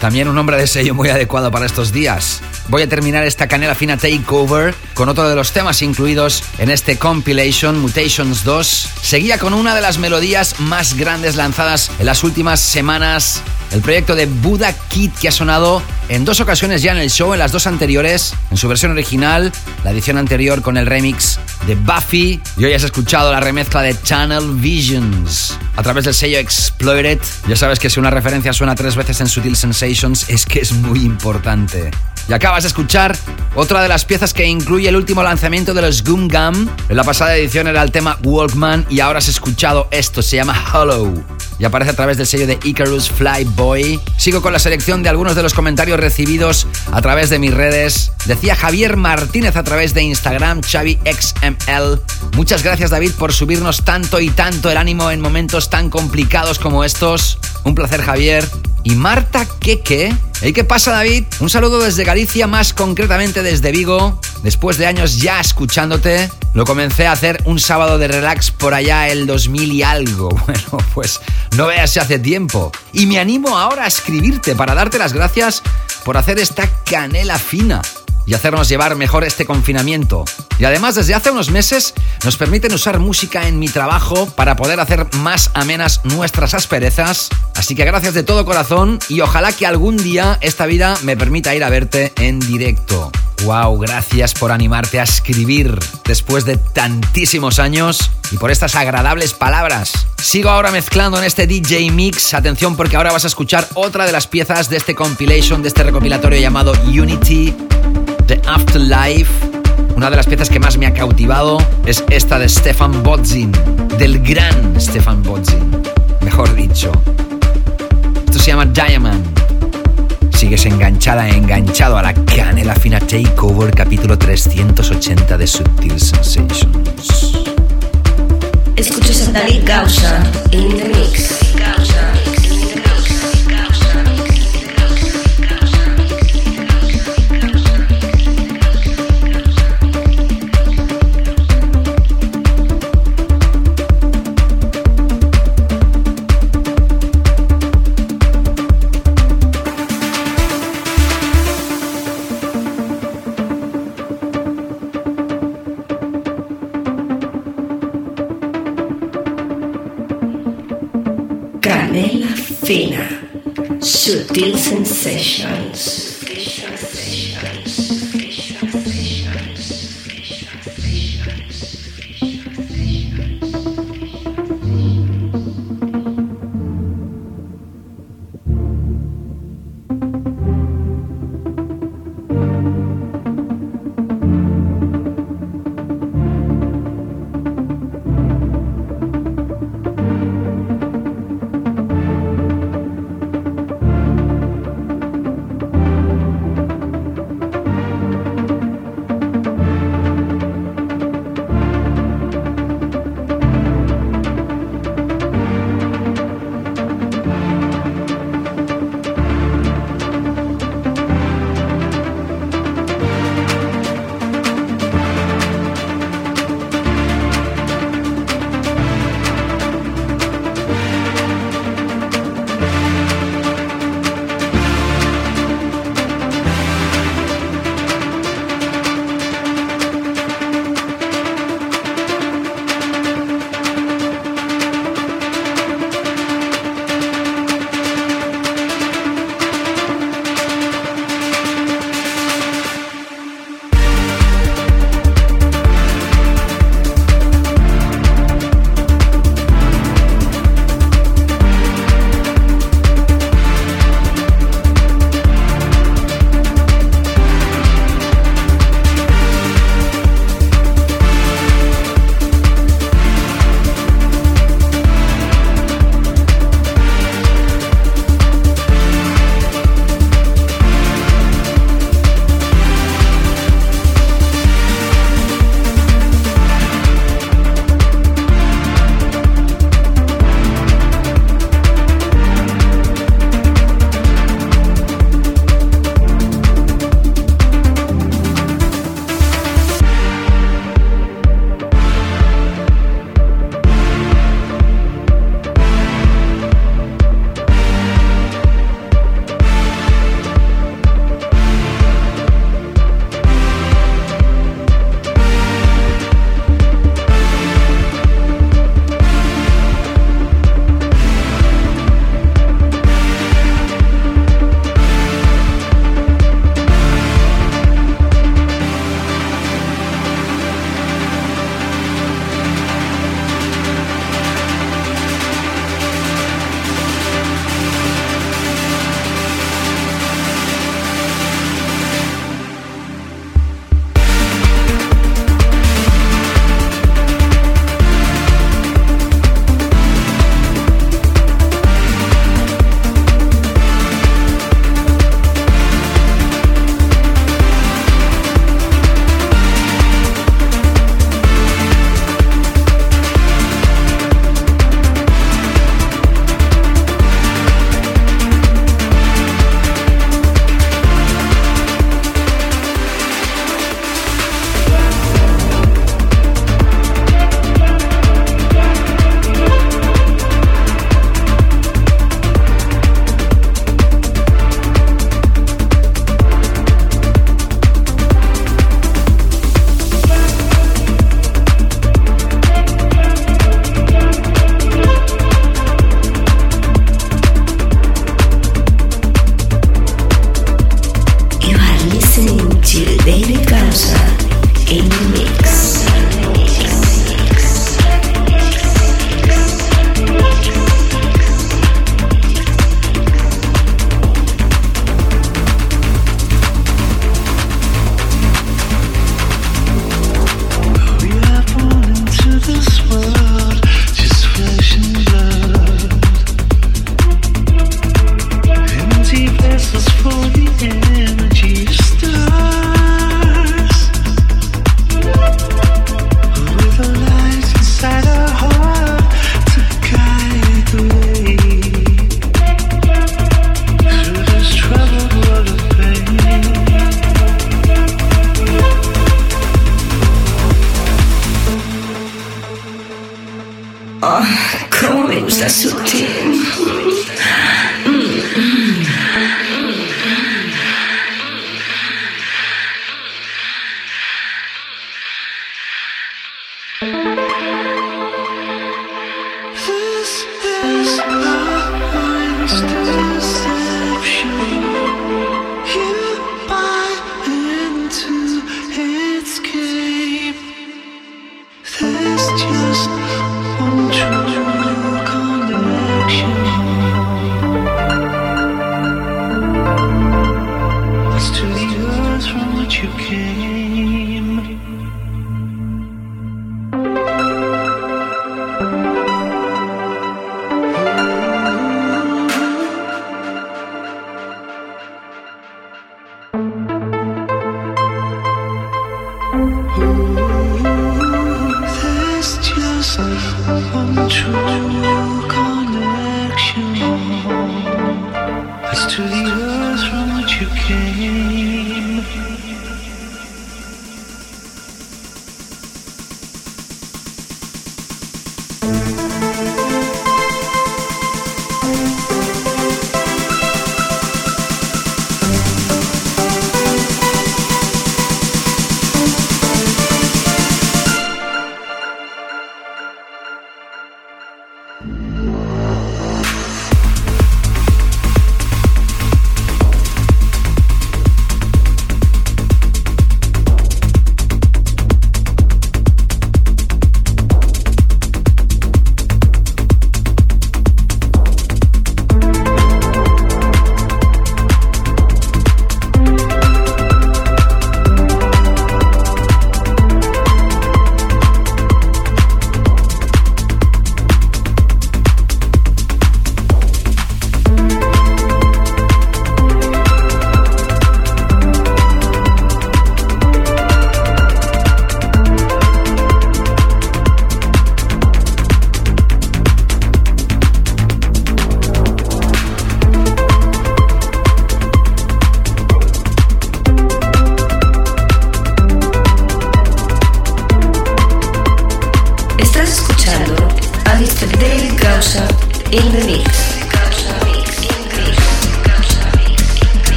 También un nombre de sello muy adecuado para estos días. Voy a terminar esta canela fina takeover con otro de los temas incluidos en este compilation Mutations 2. Seguía con una de las melodías más grandes lanzadas en las últimas semanas. El proyecto de Buddha Kid que ha sonado en dos ocasiones ya en el show, en las dos anteriores, en su versión original, la edición anterior con el remix de Buffy y hoy has escuchado la remezcla de Channel Visions a través del sello Exploited. Ya sabes que si una referencia suena tres veces en Sutil Sensations es que es muy importante. Y acabas de escuchar otra de las piezas que incluye el último lanzamiento de los Goom Gum. En la pasada edición era el tema Walkman y ahora has escuchado esto, se llama Hollow. Y aparece a través del sello de Icarus Flyboy. Sigo con la selección de algunos de los comentarios recibidos a través de mis redes. Decía Javier Martínez a través de Instagram, XaviXML. Muchas gracias David por subirnos tanto y tanto el ánimo en momentos tan complicados como estos. Un placer Javier. Y Marta Queque. ¿Y qué pasa David? Un saludo desde Galicia, más concretamente desde Vigo. Después de años ya escuchándote, lo comencé a hacer un sábado de relax por allá el 2000 y algo. Bueno, pues no veas si hace tiempo. Y me animo ahora a escribirte para darte las gracias por hacer esta canela fina y hacernos llevar mejor este confinamiento. Y además desde hace unos meses nos permiten usar música en mi trabajo para poder hacer más amenas nuestras asperezas. Así que gracias de todo corazón y ojalá que algún día esta vida me permita ir a verte en directo. Wow, gracias por animarte a escribir después de tantísimos años y por estas agradables palabras. Sigo ahora mezclando en este DJ Mix. Atención porque ahora vas a escuchar otra de las piezas de este compilation, de este recopilatorio llamado Unity The Afterlife. Una de las piezas que más me ha cautivado es esta de Stefan Bodzin, del gran Stefan Bodzin, mejor dicho. Esto se llama Diamond. Sigues enganchada, enganchado a la canela fina Takeover, capítulo 380 de Subtil Sensations. Escuchas a David Gausa in the mix. Canela fina. Sutil sensations. Thank you.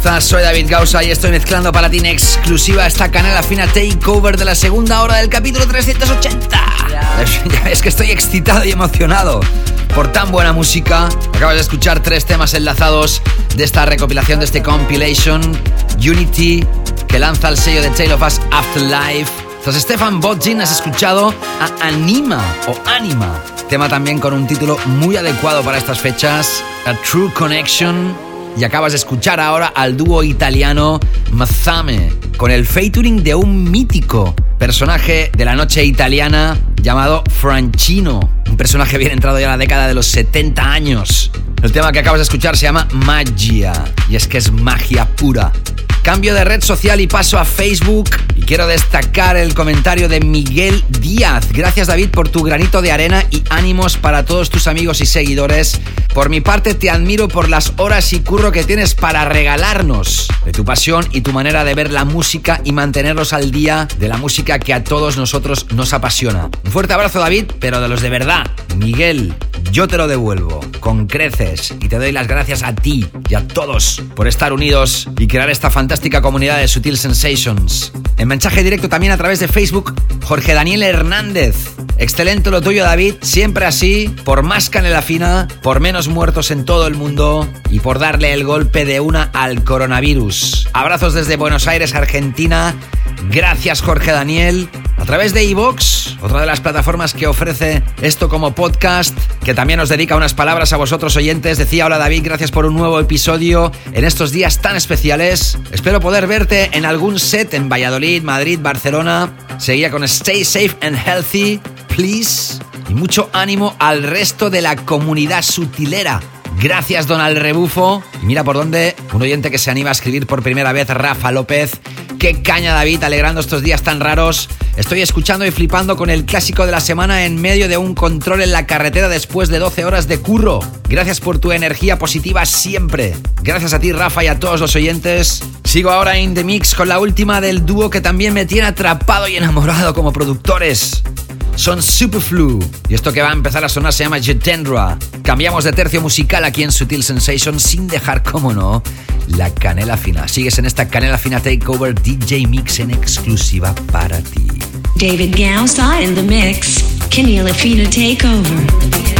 Estás? Soy David Gausa y estoy mezclando para ti en exclusiva esta canela fina takeover de la segunda hora del capítulo 380. Ya ves que estoy excitado y emocionado por tan buena música. Acabas de escuchar tres temas enlazados de esta recopilación de este compilation Unity que lanza el sello de Tale of Us Afterlife. Tras Stefan Bodgin has escuchado a Anima o Anima, tema también con un título muy adecuado para estas fechas, A True Connection. Y acabas de escuchar ahora al dúo italiano Mazzame, con el featuring de un mítico personaje de la noche italiana llamado Franchino, un personaje bien entrado ya en la década de los 70 años. El tema que acabas de escuchar se llama Magia, y es que es magia pura. Cambio de red social y paso a Facebook. Y quiero destacar el comentario de Miguel Díaz. Gracias David por tu granito de arena y ánimos para todos tus amigos y seguidores. Por mi parte te admiro por las horas y curro que tienes para regalarnos de tu pasión y tu manera de ver la música y mantenernos al día de la música que a todos nosotros nos apasiona. Un fuerte abrazo David, pero de los de verdad. Miguel, yo te lo devuelvo con creces y te doy las gracias a ti y a todos por estar unidos y crear esta fantástica comunidad de Sutil Sensations. En mensaje directo también a través de Facebook, Jorge Daniel Hernández. Excelente lo tuyo, David. Siempre así, por más canela fina, por menos muertos en todo el mundo y por darle el golpe de una al coronavirus. Abrazos desde Buenos Aires, Argentina. Gracias, Jorge Daniel. A través de iVox, otra de las plataformas que ofrece esto como podcast, que también nos dedica unas palabras a vosotros oyentes. Decía, hola David, gracias por un nuevo episodio en estos días tan especiales. Espero poder verte en algún set en Valladolid, Madrid, Barcelona. Seguía con Stay Safe and Healthy, Y mucho ánimo al resto de la comunidad sutilera. Gracias, Donald Rebufo. Y mira por dónde un oyente que se anima a escribir por primera vez, Rafa López. Qué caña, David, alegrando estos días tan raros. Estoy escuchando y flipando con el clásico de la semana en medio de un control en la carretera después de 12 horas de curro. Gracias por tu energía positiva siempre. Gracias a ti, Rafa, y a todos los oyentes. Sigo ahora en The Mix con la última del dúo que también me tiene atrapado y enamorado como productores son Superflu. Y esto que va a empezar a sonar se llama Jetendra. Cambiamos de tercio musical aquí en Sutil Sensation sin dejar, como no, la canela fina. Sigues en esta canela fina takeover DJ Mix en exclusiva para ti. David Gausa in the mix. Canela Fina Takeover.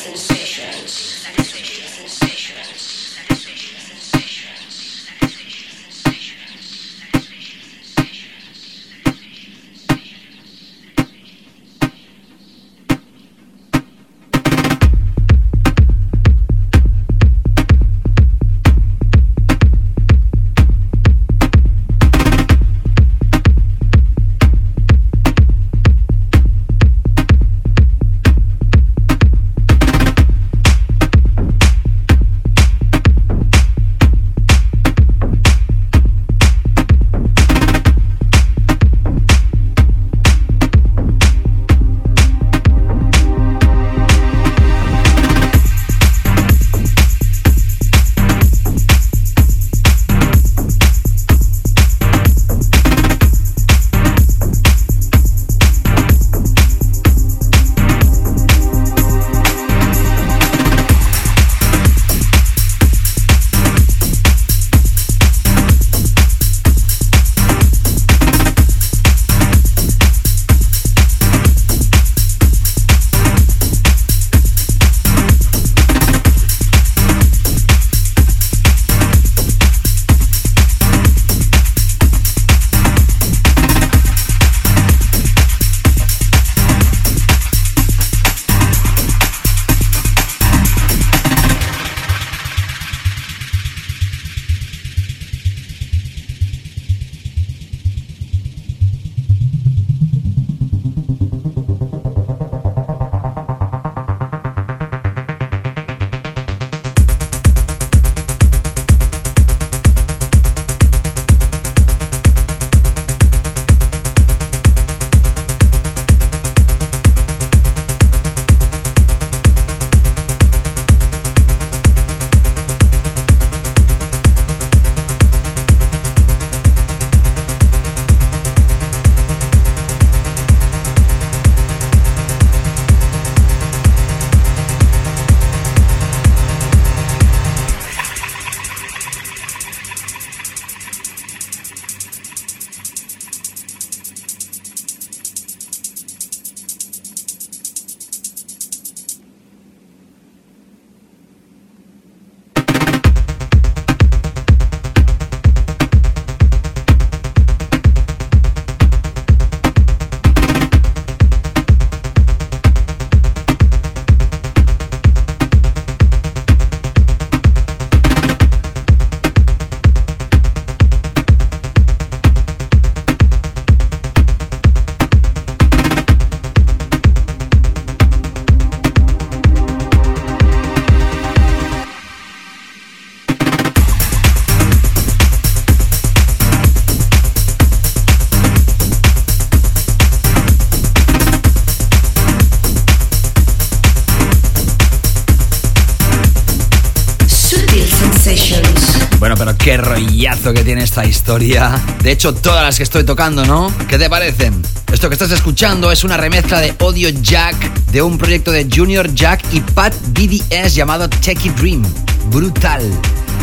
Rollazo que tiene esta historia. De hecho, todas las que estoy tocando, ¿no? ¿Qué te parecen? Esto que estás escuchando es una remezcla de Audio Jack de un proyecto de Junior Jack y Pat BDS llamado Techie Dream. Brutal.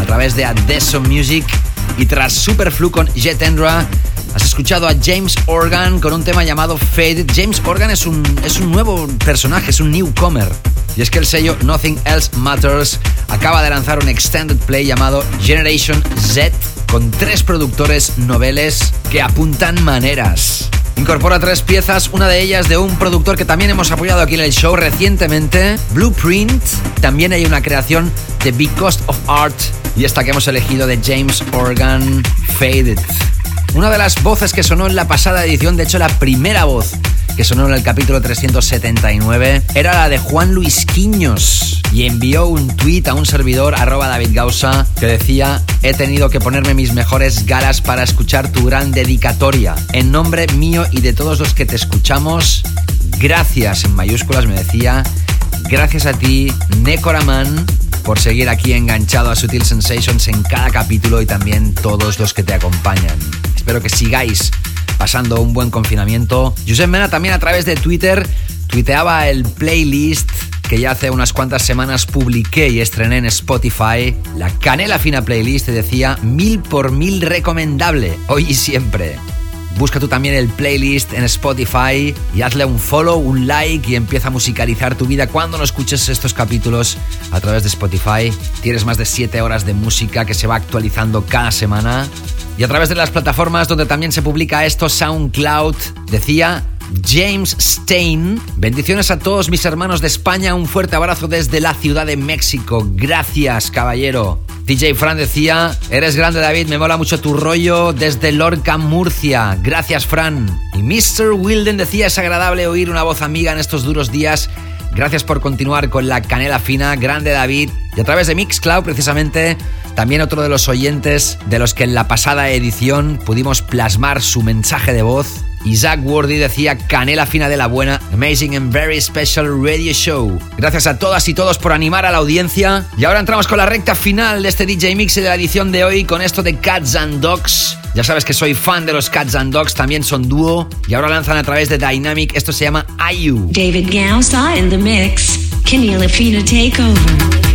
A través de Adesso Music y tras Superflu con Jet Endra Has escuchado a James Organ con un tema llamado Faded. James Organ es un, es un nuevo personaje, es un newcomer. Y es que el sello Nothing Else Matters acaba de lanzar un extended play llamado Generation Z con tres productores noveles que apuntan maneras. Incorpora tres piezas, una de ellas de un productor que también hemos apoyado aquí en el show recientemente, Blueprint. También hay una creación de Big Cost of Art y esta que hemos elegido de James Organ, Faded. Una de las voces que sonó en la pasada edición, de hecho la primera voz que sonó en el capítulo 379, era la de Juan Luis Quiños y envió un tweet a un servidor arroba David Gausa que decía he tenido que ponerme mis mejores galas para escuchar tu gran dedicatoria. En nombre mío y de todos los que te escuchamos, gracias en mayúsculas me decía, gracias a ti, Necoraman, por seguir aquí enganchado a Sutil Sensations en cada capítulo y también todos los que te acompañan. Espero que sigáis pasando un buen confinamiento. Josep Mena también a través de Twitter tuiteaba el playlist que ya hace unas cuantas semanas publiqué y estrené en Spotify. La canela fina playlist decía mil por mil recomendable, hoy y siempre. Busca tú también el playlist en Spotify y hazle un follow, un like y empieza a musicalizar tu vida cuando no escuches estos capítulos a través de Spotify. Tienes más de 7 horas de música que se va actualizando cada semana. Y a través de las plataformas donde también se publica esto, SoundCloud, decía James Stein. Bendiciones a todos mis hermanos de España. Un fuerte abrazo desde la Ciudad de México. Gracias, caballero. DJ Fran decía, eres grande David, me mola mucho tu rollo desde Lorca, Murcia. Gracias, Fran. Y Mr. Wilden decía, es agradable oír una voz amiga en estos duros días. Gracias por continuar con la canela fina, grande David. Y a través de Mixcloud, precisamente, también otro de los oyentes de los que en la pasada edición pudimos plasmar su mensaje de voz. Isaac Wordy decía canela fina de la buena, amazing and very special radio show. Gracias a todas y todos por animar a la audiencia. Y ahora entramos con la recta final de este DJ Mix de la edición de hoy con esto de Cats and Dogs. Ya sabes que soy fan de los Cats and Dogs, también son dúo y ahora lanzan a través de Dynamic. Esto se llama IU. David Gausa in the mix. Canela Fina Takeover.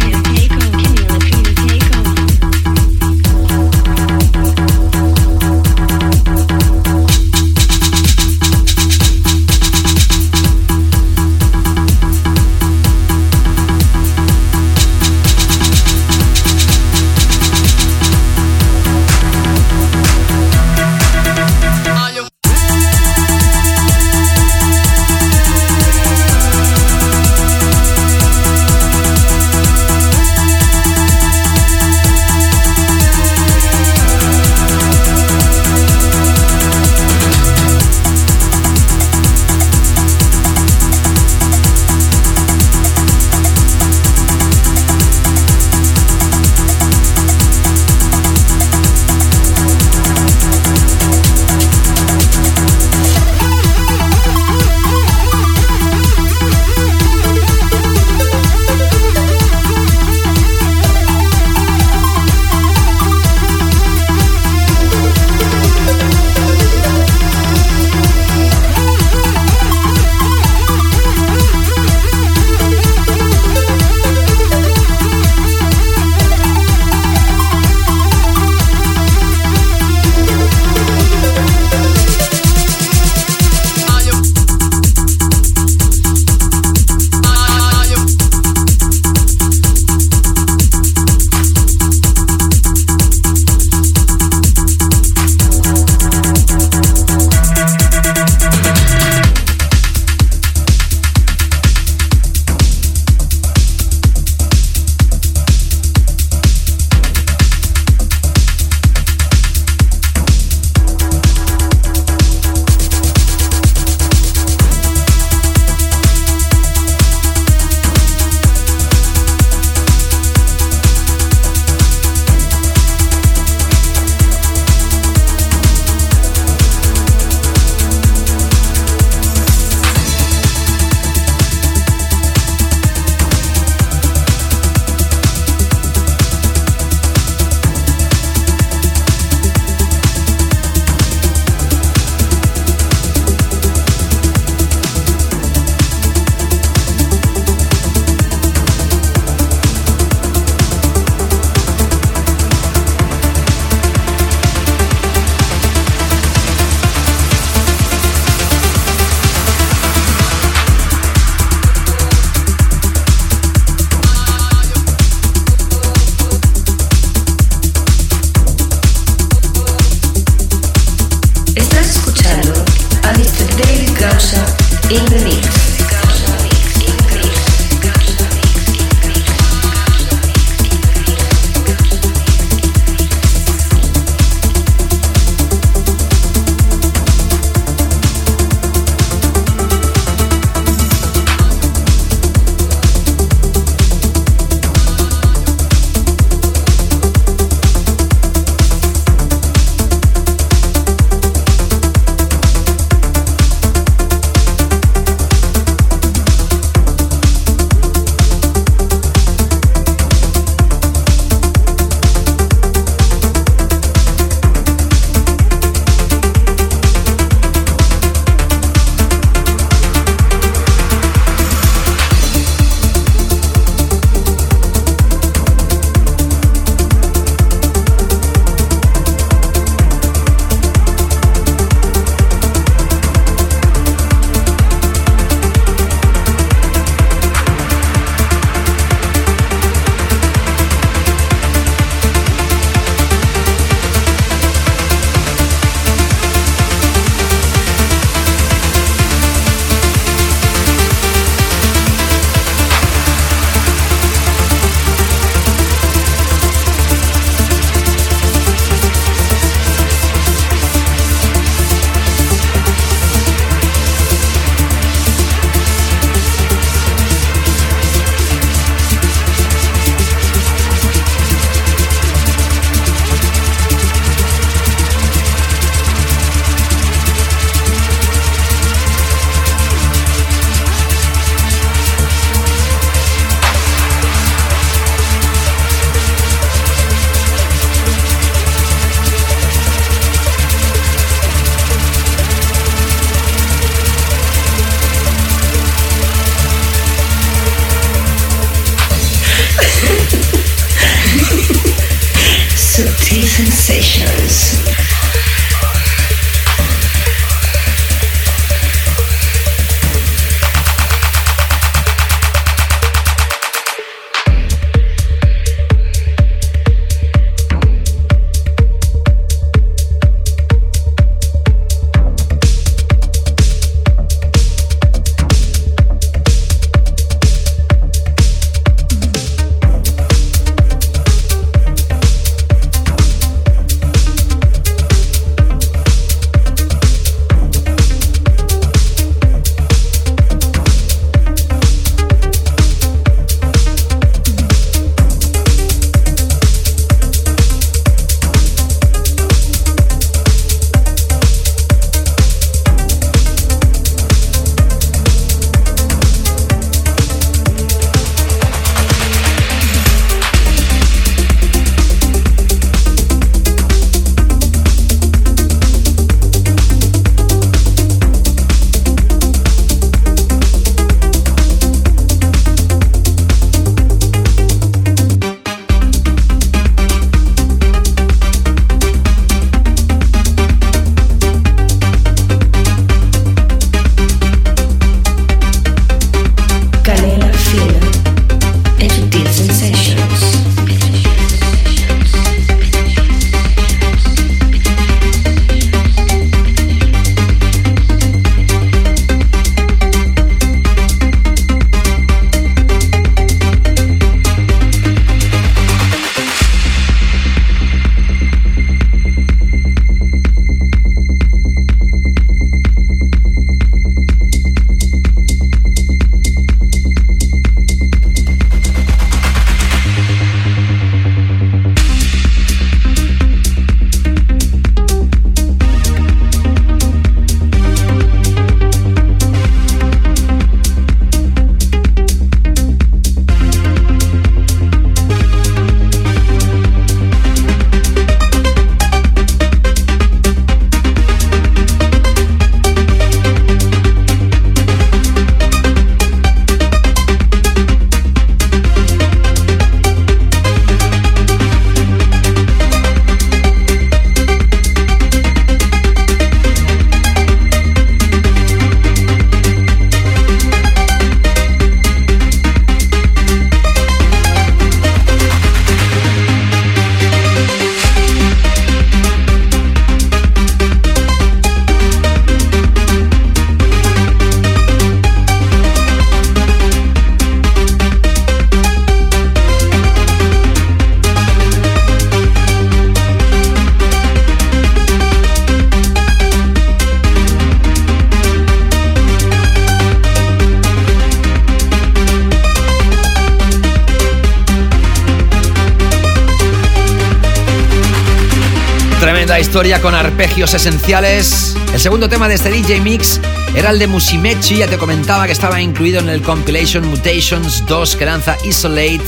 Historia con arpegios esenciales. El segundo tema de este DJ Mix era el de Musimechi, ya te comentaba que estaba incluido en el compilation Mutations 2 que lanza Isolate.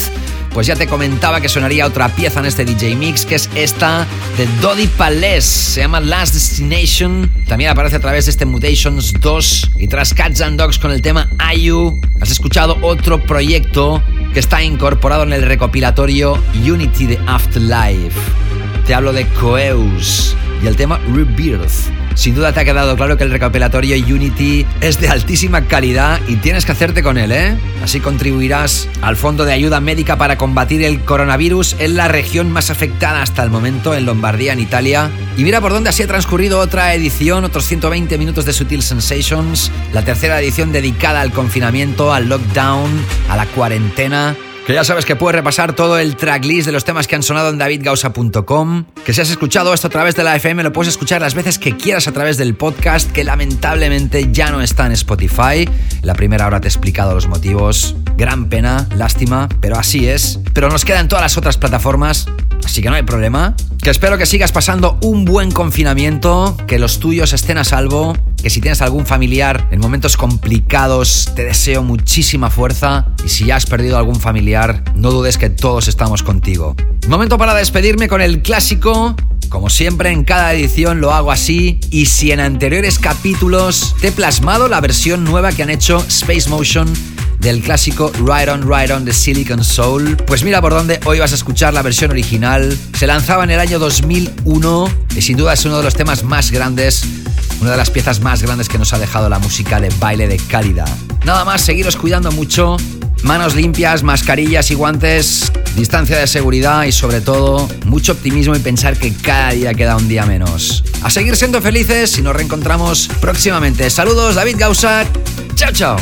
Pues ya te comentaba que sonaría otra pieza en este DJ Mix, que es esta de Dodi Palace. Se llama Last Destination. También aparece a través de este Mutations 2. Y tras Cats and Dogs con el tema Ayu, has escuchado otro proyecto que está incorporado en el recopilatorio Unity de Afterlife. Te hablo de Coeus y el tema Rebirth. Sin duda te ha quedado claro que el recopilatorio Unity es de altísima calidad y tienes que hacerte con él, ¿eh? Así contribuirás al Fondo de Ayuda Médica para combatir el coronavirus en la región más afectada hasta el momento, en Lombardía, en Italia. Y mira por dónde así ha transcurrido otra edición, otros 120 minutos de Sutil Sensations, la tercera edición dedicada al confinamiento, al lockdown, a la cuarentena que ya sabes que puedes repasar todo el tracklist de los temas que han sonado en davidgausa.com. Que si has escuchado esto a través de la FM, lo puedes escuchar las veces que quieras a través del podcast, que lamentablemente ya no está en Spotify. la primera hora te he explicado los motivos. Gran pena, lástima, pero así es. Pero nos quedan todas las otras plataformas, así que no hay problema. Que espero que sigas pasando un buen confinamiento, que los tuyos estén a salvo, que si tienes algún familiar en momentos complicados, te deseo muchísima fuerza y si ya has perdido algún familiar, no dudes que todos estamos contigo. Momento para despedirme con el clásico como siempre, en cada edición lo hago así. Y si en anteriores capítulos te he plasmado la versión nueva que han hecho Space Motion del clásico Ride On Ride On de Silicon Soul. Pues mira por dónde hoy vas a escuchar la versión original. Se lanzaba en el año 2001 y sin duda es uno de los temas más grandes, una de las piezas más grandes que nos ha dejado la música de baile de calidad. Nada más, seguiros cuidando mucho. Manos limpias, mascarillas y guantes, distancia de seguridad y sobre todo mucho optimismo y pensar que cada día queda un día menos. A seguir siendo felices y nos reencontramos próximamente. Saludos, David Gausat. Chao, chao.